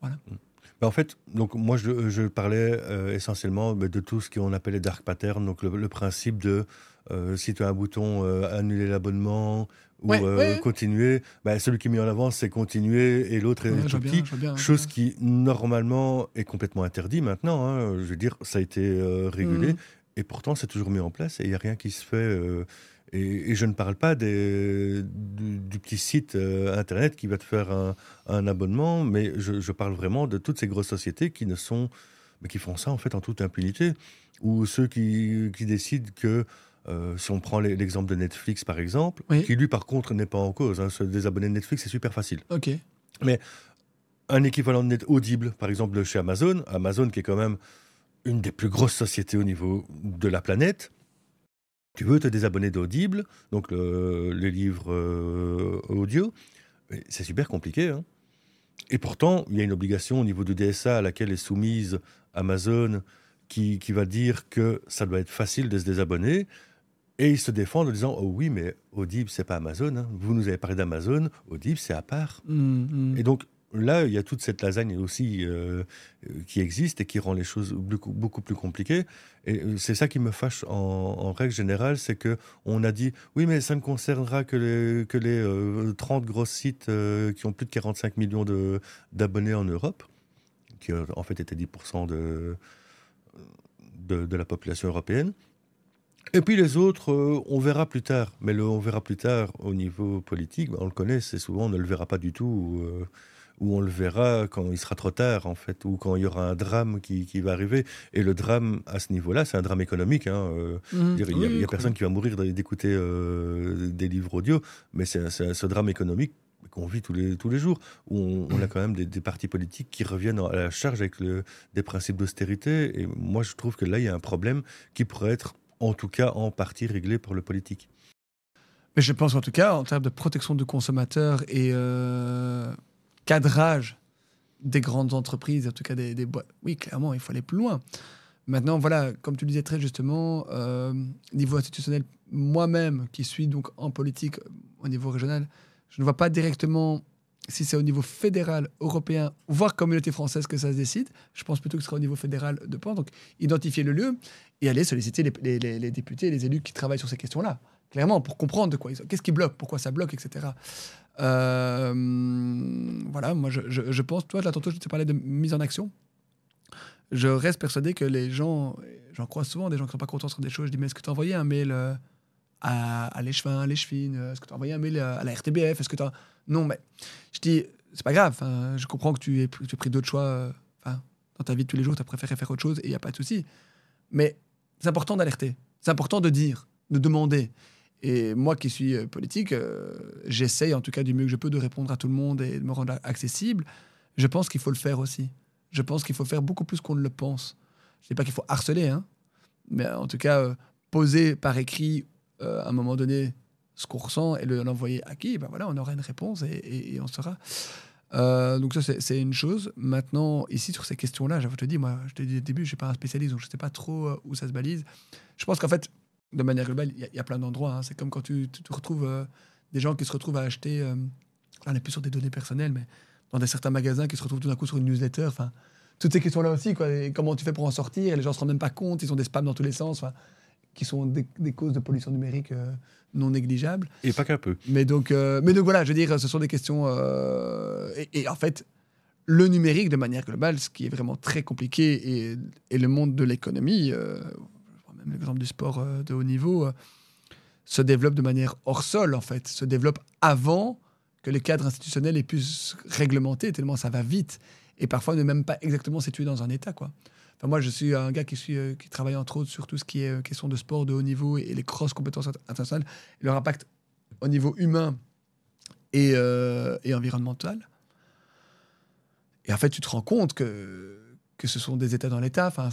Voilà. Mm. Bah, en fait, donc moi je, je parlais euh, essentiellement bah, de tout ce qu'on appelle les dark patterns, donc le, principe de euh, si tu as un bouton annuler l'abonnement ou continuer, bah, celui qui est mis en avant c'est continuer et l'autre est tout petit, chose qui normalement est complètement interdit maintenant. Hein, je veux dire, ça a été régulé. Mm. Et pourtant, c'est toujours mis en place et il n'y a rien qui se fait. Euh, et, je ne parle pas des, du, petit site euh, internet qui va te faire un, abonnement, mais je, parle vraiment de toutes ces grosses sociétés qui ne sont, mais qui font ça en fait en toute impunité, ou ceux qui, qui décident que euh, si on prend l'exemple de Netflix par exemple, qui lui par contre n'est pas en cause, hein, se désabonner de Netflix c'est super facile. Ok. Mais un équivalent de net audible, par exemple chez Amazon, Amazon qui est quand même une des plus grosses sociétés au niveau de la planète. Tu veux te désabonner d'Audible, donc le, livre euh, audio. C'est super compliqué. Hein. et pourtant, il y a une obligation au niveau du DSA à laquelle est soumise Amazon qui, qui, va dire que ça doit être facile de se désabonner. Et ils se défendent en disant Oh oui, mais Audible, c'est pas Amazon. Hein. Vous nous avez parlé d'Amazon, Audible, c'est à part. Mm, mm. Et donc, là, il y a toute cette lasagne aussi euh, qui existe et qui rend les choses beaucoup, plus compliquées. Et euh, c'est ça qui me fâche en, règle générale, c'est que on a dit oui, mais ça ne concernera que les, que les euh, 30 gros sites euh, qui ont plus de 45 millions d'abonnés en Europe, qui euh, en fait étaient 10% de, de, de la population européenne. Et puis les autres, euh, on verra plus tard. Mais on verra plus tard au niveau politique, ben, on le connaît, c'est souvent on ne le verra pas du tout. euh, ou on le verra quand il sera trop tard, en fait, ou quand il y aura un drame qui, qui va arriver. Et le drame, à ce niveau-là, c'est un drame économique. hein, euh, dire, Il n'y a, Oui, personne qui va mourir d'écouter euh, des livres audio, mais c'est c'est ce drame économique qu'on vit tous les, tous les jours, où on, on a quand même des, des partis politiques qui reviennent à la charge avec le- des principes d'austérité. Et moi, je trouve que là, il y a un problème qui pourrait être, en tout cas, en partie réglé par le politique. Mais je pense en tout cas, en termes de protection du consommateur et euh, cadrage des grandes entreprises, en tout cas des, boîtes, oui, clairement, il faut aller plus loin. Maintenant, voilà, comme tu le disais très justement, euh, niveau institutionnel, moi-même qui suis donc en politique au niveau régional, je ne vois pas directement si c'est au niveau fédéral, européen, voire communauté française que ça se décide. Je pense plutôt que ce sera au niveau fédéral de pan. Donc, identifier le lieu et aller solliciter les, députés les élus qui travaillent sur ces questions-là clairement, pour comprendre de quoi ils sont. Qu'est-ce qui bloque, pourquoi ça bloque, etc. Euh, voilà, moi, je, je- pense, toi, là, tantôt, je te parlais de mise en action. Je reste persuadé que les gens, j'en crois souvent, des gens qui ne sont pas contents sur des choses, je dis, mais est-ce que tu as envoyé un mail euh, à, à l'échevin, à l'échevine Est-ce que tu as envoyé un mail à, la RTBF Est-ce que tu Non, mais je dis, c'est pas grave, hein, je comprends que tu aies, pris- d'autres choix. euh, dans ta vie de tous les jours, tu as préféré faire autre chose et il n'y a pas de souci. Mais c'est important d'alerter. C'est important de dire, de demander. Et moi qui suis euh, politique, euh, j'essaye en tout cas du mieux que je peux de répondre à tout le monde et de me rendre accessible. Je pense qu'il faut le faire aussi. Je pense qu'il faut faire beaucoup plus qu'on ne le pense. Je ne dis pas qu'il faut harceler, hein, mais en tout cas, euh, poser par écrit à un moment donné ce qu'on ressent et le- l'envoyer à qui, ben voilà, on aura une réponse et, on saura. Donc ça, c'est une chose. Maintenant, ici, sur ces questions-là, j'avoue te dis, moi, je te dis au début, je ne suis pas un spécialiste, donc je ne sais pas trop où ça se balise. Je pense qu'en fait, de manière globale, il y a- il y, a plein d'endroits. hein. C'est comme quand tu, tu te retrouves euh, des gens qui se retrouvent à acheter, euh, là, on n'est plus sur des données personnelles, mais dans des certains magasins qui se retrouvent tout d'un coup sur une newsletter. Enfin, toutes ces questions-là aussi, quoi. Et comment tu fais pour en sortir? Les gens se rendent même pas compte, ils ont des spams dans tous les sens, enfin, qui sont des, des causes de pollution numérique euh, non négligeables. Et pas qu'un peu. Mais donc, euh, mais donc voilà, je veux dire, ce sont des questions. et, et en fait, le numérique, de manière globale, ce qui est vraiment très compliqué, et, et le monde de l'économie, même l'exemple du sport euh, de haut niveau, euh, se développe de manière hors sol, en fait, se développe avant que les cadres institutionnels aient pu se réglementer, tellement ça va vite. Et parfois, ne même pas exactement situé dans un état, quoi. Enfin, moi, je suis un gars qui, suis, euh, qui travaille entre autres sur tout ce qui est question de sport de haut niveau et, les cross compétences int- internationales, leur impact au niveau humain et, et environnemental. Et en fait, tu te rends compte que, que ce sont des États dans l'État, enfin,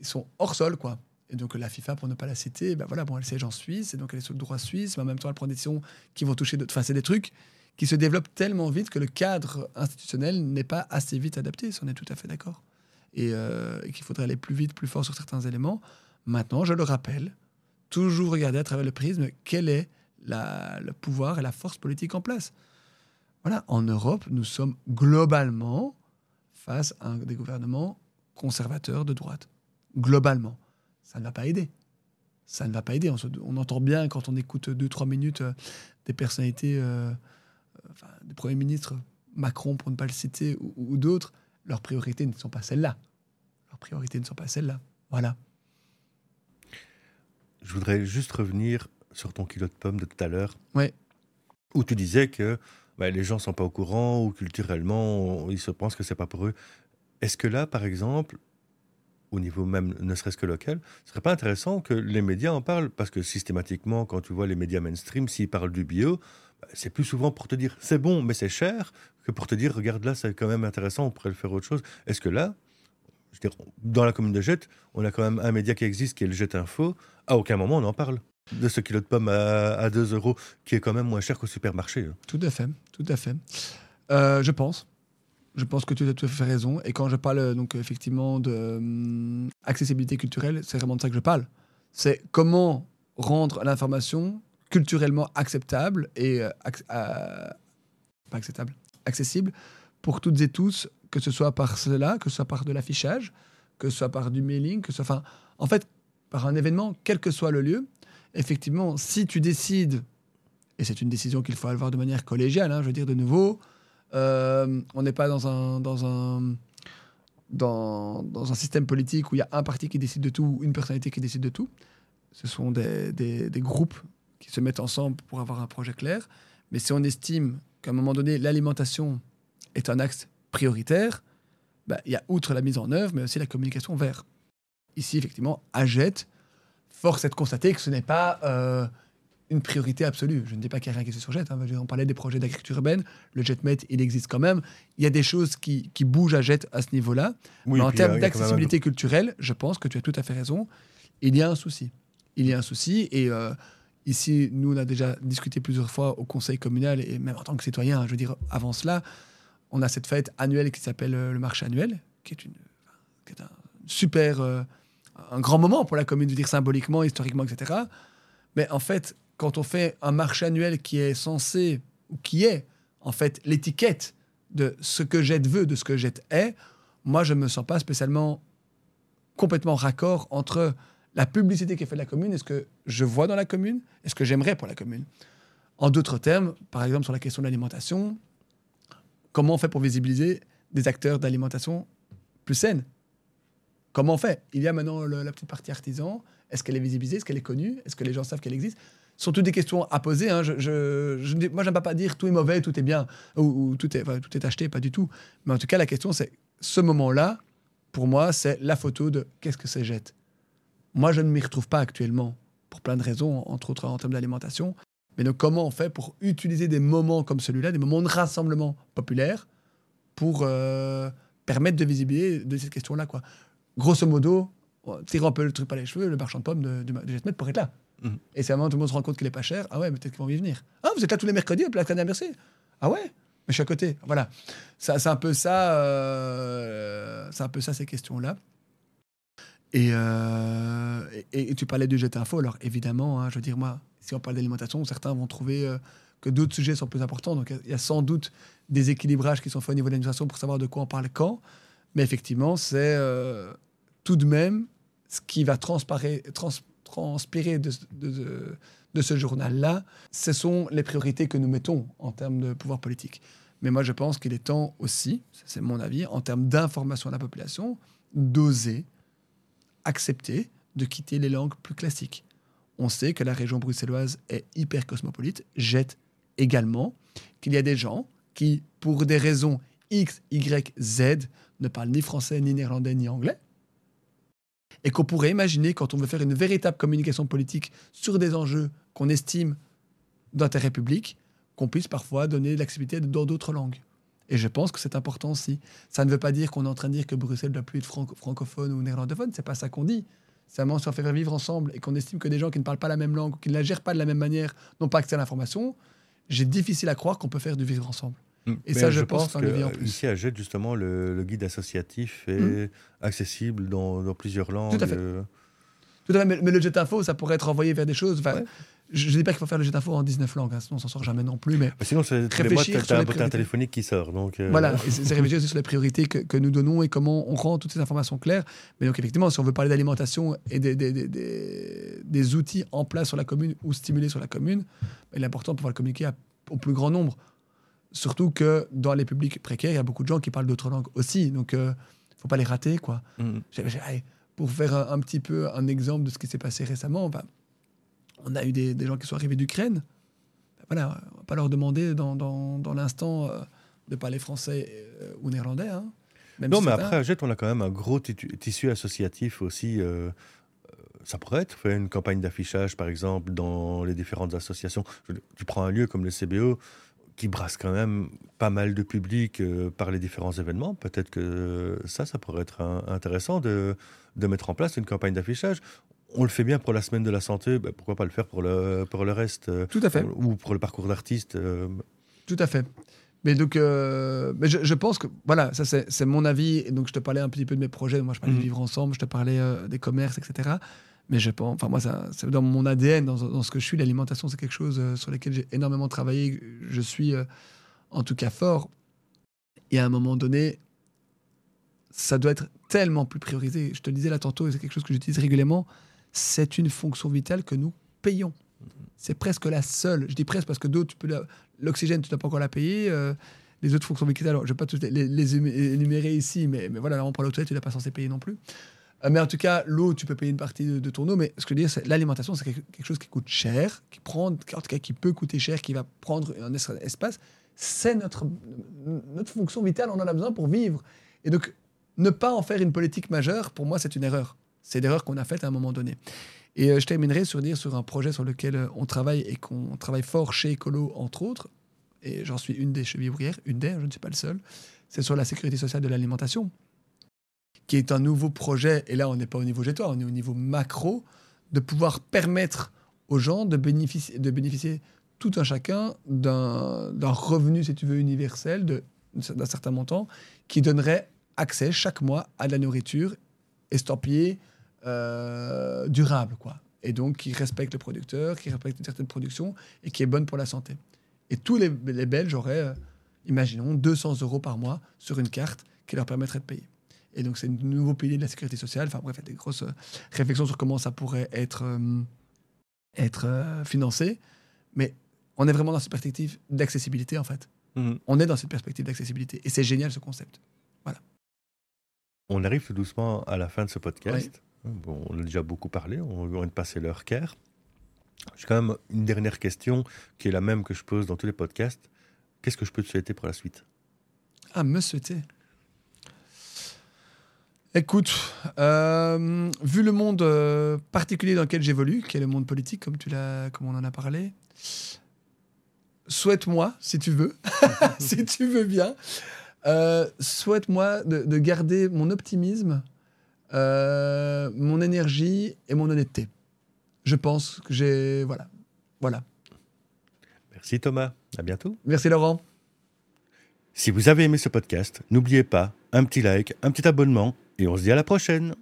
ils sont hors sol, quoi. Et donc la FIFA, pour ne pas la citer, ben voilà, bon, elle siège en Suisse, et donc elle est sous le droit suisse, mais en même temps, elle prend des décisions qui vont toucher d'autres. Enfin, c'est des trucs qui se développent tellement vite que le cadre institutionnel n'est pas assez vite adapté, si on est tout à fait d'accord. Et, euh, qu'il faudrait aller plus vite, plus fort sur certains éléments. Maintenant, je le rappelle, toujours regarder à travers le prisme quel est le pouvoir et la force politique en place. Voilà, en Europe, nous sommes globalement face à des gouvernements conservateurs de droite. Globalement. Ça ne va pas aider. Ça ne va pas aider. On, se- on entend bien quand on écoute deux, trois minutes euh, des personnalités, euh, euh, enfin, des premiers ministres, Macron pour ne pas le citer, ou, ou d'autres, leurs priorités ne sont pas celles-là. Leurs priorités ne sont pas celles-là. Voilà. Je voudrais juste revenir sur ton kilo de pommes de tout à l'heure. Ouais. Où tu disais que bah, les gens ne sont pas au courant ou culturellement, on- ils se pensent que c'est pas pour eux. Est-ce que là, par exemple, au niveau même ne serait-ce que local, ce serait pas intéressant que les médias en parlent Parce que systématiquement, quand tu vois les médias mainstream, s'ils parlent du bio, bah, c'est plus souvent pour te dire c'est bon, mais c'est cher, que pour te dire regarde là, c'est quand même intéressant, on pourrait le faire autre chose. Est-ce que là, je dans la commune de Jette, on a quand même un média qui existe qui est le Jet Info. À aucun moment on en parle de ce kilo de pommes à, à 2 euros, qui est quand même moins cher qu'au supermarché. hein. Tout à fait, tout à fait. Euh, je pense. Je pense que tu as tout à fait raison. Et quand je parle donc effectivement de hum, accessibilité culturelle, c'est vraiment de ça que je parle. C'est comment rendre l'information culturellement acceptable et euh, pas acceptable, accessible pour toutes et tous, que ce soit par cela, que ce soit par de l'affichage, que ce soit par du mailing, que ce soit, en fait, par un événement, quel que soit le lieu. Effectivement, si tu décides, et c'est une décision qu'il faut avoir de manière collégiale, hein, je veux dire de nouveau, euh, on n'est pas dans un, dans un dans, dans, un système politique où il y a un parti qui décide de tout, ou une personnalité qui décide de tout. Ce sont des, des, groupes qui se mettent ensemble pour avoir un projet clair. Mais si on estime qu'à un moment donné, l'alimentation est un axe prioritaire, bah, il y a outre la mise en œuvre, mais aussi la communication vers. Ici, effectivement, AGET, force est de constater que ce n'est pas euh, une priorité absolue. Je ne dis pas qu'il n'y a rien qui se surjette. Hein. On parlait des projets d'agriculture urbaine. Le JetMet, il existe quand même. Il y a des choses qui, qui bougent à Jet à ce niveau-là. mais en termes d'accessibilité culturelle, je pense que tu as tout à fait raison. Il y a un souci. Il y a un souci. Et euh, ici, nous, on a déjà discuté plusieurs fois au conseil communal et même en tant que citoyen, je veux dire, avant cela, on a cette fête annuelle qui s'appelle euh, le marché annuel, qui est, une, qui est un super, euh, un grand moment pour la commune, de dire symboliquement, historiquement, etc. Mais en fait, quand on fait un marché annuel qui est censé, ou qui est en fait l'étiquette de ce que Jet veut, de ce que Jet est, moi je ne me sens pas spécialement complètement raccord entre la publicité qui est faite de la commune et ce que je vois dans la commune et ce que j'aimerais pour la commune. En d'autres termes, par exemple sur la question de l'alimentation, Comment on fait pour visibiliser des acteurs d'alimentation plus saines? Comment on fait? Il y a maintenant la petite partie artisan. Est-ce qu'elle est visibilisée? Est-ce qu'elle est connue? Est-ce que les gens savent qu'elle existe? Sont toutes des questions à poser. Hein. Je, je, moi, j'aime pas dire tout est mauvais, tout est bien, ou, tout, est, acheté, pas du tout. Mais en tout cas, la question, c'est ce moment-là, pour moi, c'est la photo de qu'est-ce que c'est jette. Moi, je ne m'y retrouve pas actuellement, pour plein de raisons, entre autres en termes d'alimentation. Mais donc, comment on fait pour utiliser des moments comme celui-là, des moments de rassemblement populaire, pour euh, permettre de visibiliser de cette question-là, quoi? Grosso modo, tirer un peu le truc par les cheveux, le marchand de pommes de, de, de pour être là. Mhm. Et c'est moment tout le monde se rend compte qu'il est pas cher. Ah ouais, peut-être qu'ils vont y venir. Ah, vous êtes là tous les mercredis au Place Merci. Ah ouais, mais je suis à côté. Voilà. C'est un peu ça. Euh, c'est un peu ça ces questions-là. Euh, et, et, tu parlais du Jet Info. Alors évidemment, hein, je veux dire moi, si on parle d'alimentation, certains vont trouver euh, que d'autres sujets sont plus importants. Donc il y a sans doute des équilibrages qui sont faits au niveau de l'administration pour savoir de quoi on parle quand. Mais effectivement, c'est tout de même ce qui va transpirer, transpirer de, de, ce journal-là. Ce sont les priorités que nous mettons en termes de pouvoir politique. Mais moi, je pense qu'il est temps aussi, c'est mon avis, en termes d'information à la population, d'oser accepter de quitter les langues plus classiques on sait que la région bruxelloise est hyper cosmopolite, jette également qu'il y a des gens qui, pour des raisons X, Y, Z, ne parlent ni français, ni néerlandais, ni anglais. Et qu'on pourrait imaginer, quand on veut faire une véritable communication politique sur des enjeux qu'on estime d'intérêt public, qu'on puisse parfois donner l'accessibilité dans d'autres langues. Et je pense que c'est important aussi. Ça ne veut pas dire qu'on est en train de dire que Bruxelles ne doit plus être francophone ou néerlandophone. C'est pas ça qu'on dit. Seulement, si on fait vivre ensemble et qu'on estime que des gens qui ne parlent pas la même langue, qui ne la gèrent pas de la même manière, n'ont pas accès à l'information, j'ai difficile à croire qu'on peut faire du vivre ensemble. Mm. Et ça, je, pense, que en plus. ici à Jette, justement, le, guide associatif est mm. accessible dans, plusieurs langues. Tout à fait. Euh. Tout à fait mais, le Jet Info, ça pourrait être envoyé vers des choses je ne dis pas qu'il faut faire le jet d'info en 19 langues, hein, sinon on s'en sort jamais non plus. Mais bah, sinon, c'est réfléchir sur les un téléphonique qui sort. Donc euh. Voilà, c'est réfléchir sur les priorités que, que, nous donnons et comment on rend toutes ces informations claires. Mais donc, effectivement, si on veut parler d'alimentation et des, des, des, des, outils en place sur la commune ou stimulés sur la commune, il est important de pouvoir le communiquer au plus grand nombre. Surtout que dans les publics précaires, il y a beaucoup de gens qui parlent d'autres langues aussi. Donc, il euh, ne faut pas les rater. quoi. Mm. Pour faire un, petit peu un exemple de ce qui s'est passé récemment, on a eu des, gens qui sont arrivés d'Ukraine. Voilà, on va pas leur demander dans, dans, l'instant euh, de parler français euh, ou néerlandais. Hein. non, mais après, à Jet, on a quand même un gros tissu associatif aussi. Ça pourrait être fait une campagne d'affichage, par exemple, dans les différentes associations. Tu prends un lieu comme le CBO, qui brasse quand même pas mal de public par les différents événements. Peut-être que ça, ça pourrait être intéressant de, de mettre en place une campagne d'affichage on le fait bien pour la semaine de la santé, ben, pourquoi pas le faire pour le, pour le reste euh, Tout à fait. Ou pour le parcours d'artiste. Euh. Tout à fait. Mais donc, euh, mais je, je, pense que, voilà, ça c'est mon avis. Et donc, je te parlais un petit peu de mes projets. Moi, je parlais de mmh. vivre ensemble, je te parlais euh, des commerces, etc. Mais je pense, enfin, moi, c'est dans mon ADN, dans, dans, ce que je suis. L'alimentation, c'est quelque chose euh, sur lequel j'ai énormément travaillé. Je suis, en tout cas, fort. Et à un moment donné, ça doit être tellement plus priorisé. Je te le disais là tantôt, et c'est quelque chose que j'utilise régulièrement. C'est une fonction vitale que nous payons. C'est presque la seule. Je dis presque parce que d'autres, tu peux l'oxygène, tu n'as pas encore la payer. Euh, les autres fonctions vitales, alors je ne vais pas toutes les, énumérer ici, mais, mais voilà, là, on prend l'eau tu n'es pas censé payer non plus. Euh, mais en tout cas, l'eau, tu peux payer une partie de, ton eau. Mais ce que je veux dire, c'est l'alimentation, c'est quelque, chose qui coûte cher, qui prend, en tout cas, qui peut coûter cher, qui va prendre un espace. C'est notre, notre fonction vitale, on en a besoin pour vivre. Et donc, ne pas en faire une politique majeure, pour moi, c'est une erreur. C'est l'erreur qu'on a faite à un moment donné. Et euh, je terminerai sur un projet sur lequel euh, on travaille et qu'on travaille fort chez Ecolo, entre autres, et j'en suis une des chevilles ouvrières, une des, je ne suis pas le seul, c'est sur la sécurité sociale de l'alimentation, qui est un nouveau projet, et là on n'est pas au niveau toi, on est au niveau macro, de pouvoir permettre aux gens de bénéficier, de bénéficier tout un chacun d'un revenu, si tu veux, universel d'un certain montant, qui donnerait accès chaque mois à de la nourriture estampillée euh, durable, quoi. Et donc qui respecte le producteur, qui respecte une certaine production et qui est bonne pour la santé. Et tous les, Belges auraient, euh, imaginons, 200 euros par mois sur une carte qui leur permettrait de payer. Et donc c'est un nouveau pilier de la sécurité sociale. Enfin bref, il y a des grosses euh, réflexions sur comment ça pourrait être, être financé. Mais on est vraiment dans cette perspective d'accessibilité, en fait. Mmh. On est dans cette perspective d'accessibilité. Et c'est génial ce concept. Voilà. On arrive tout doucement à la fin de ce podcast. Bon, on a déjà beaucoup parlé, on vient de passer l'heure quart. J'ai quand même une dernière question qui est la même que je pose dans tous les podcasts. Qu'est-ce que je peux te souhaiter pour la suite? Ah, me souhaiter? Écoute, euh, vu le monde euh, particulier dans lequel j'évolue, qui est le monde politique, comme, tu l'as, comme on en a parlé, souhaite-moi, si tu veux, si tu veux bien, euh, souhaite-moi de, garder mon optimisme mon énergie et mon honnêteté. Je pense que j'ai. Voilà. Voilà. Merci Thomas. À bientôt. Merci Laurent. Si vous avez aimé ce podcast, n'oubliez pas un petit like, un petit abonnement et on se dit à la prochaine.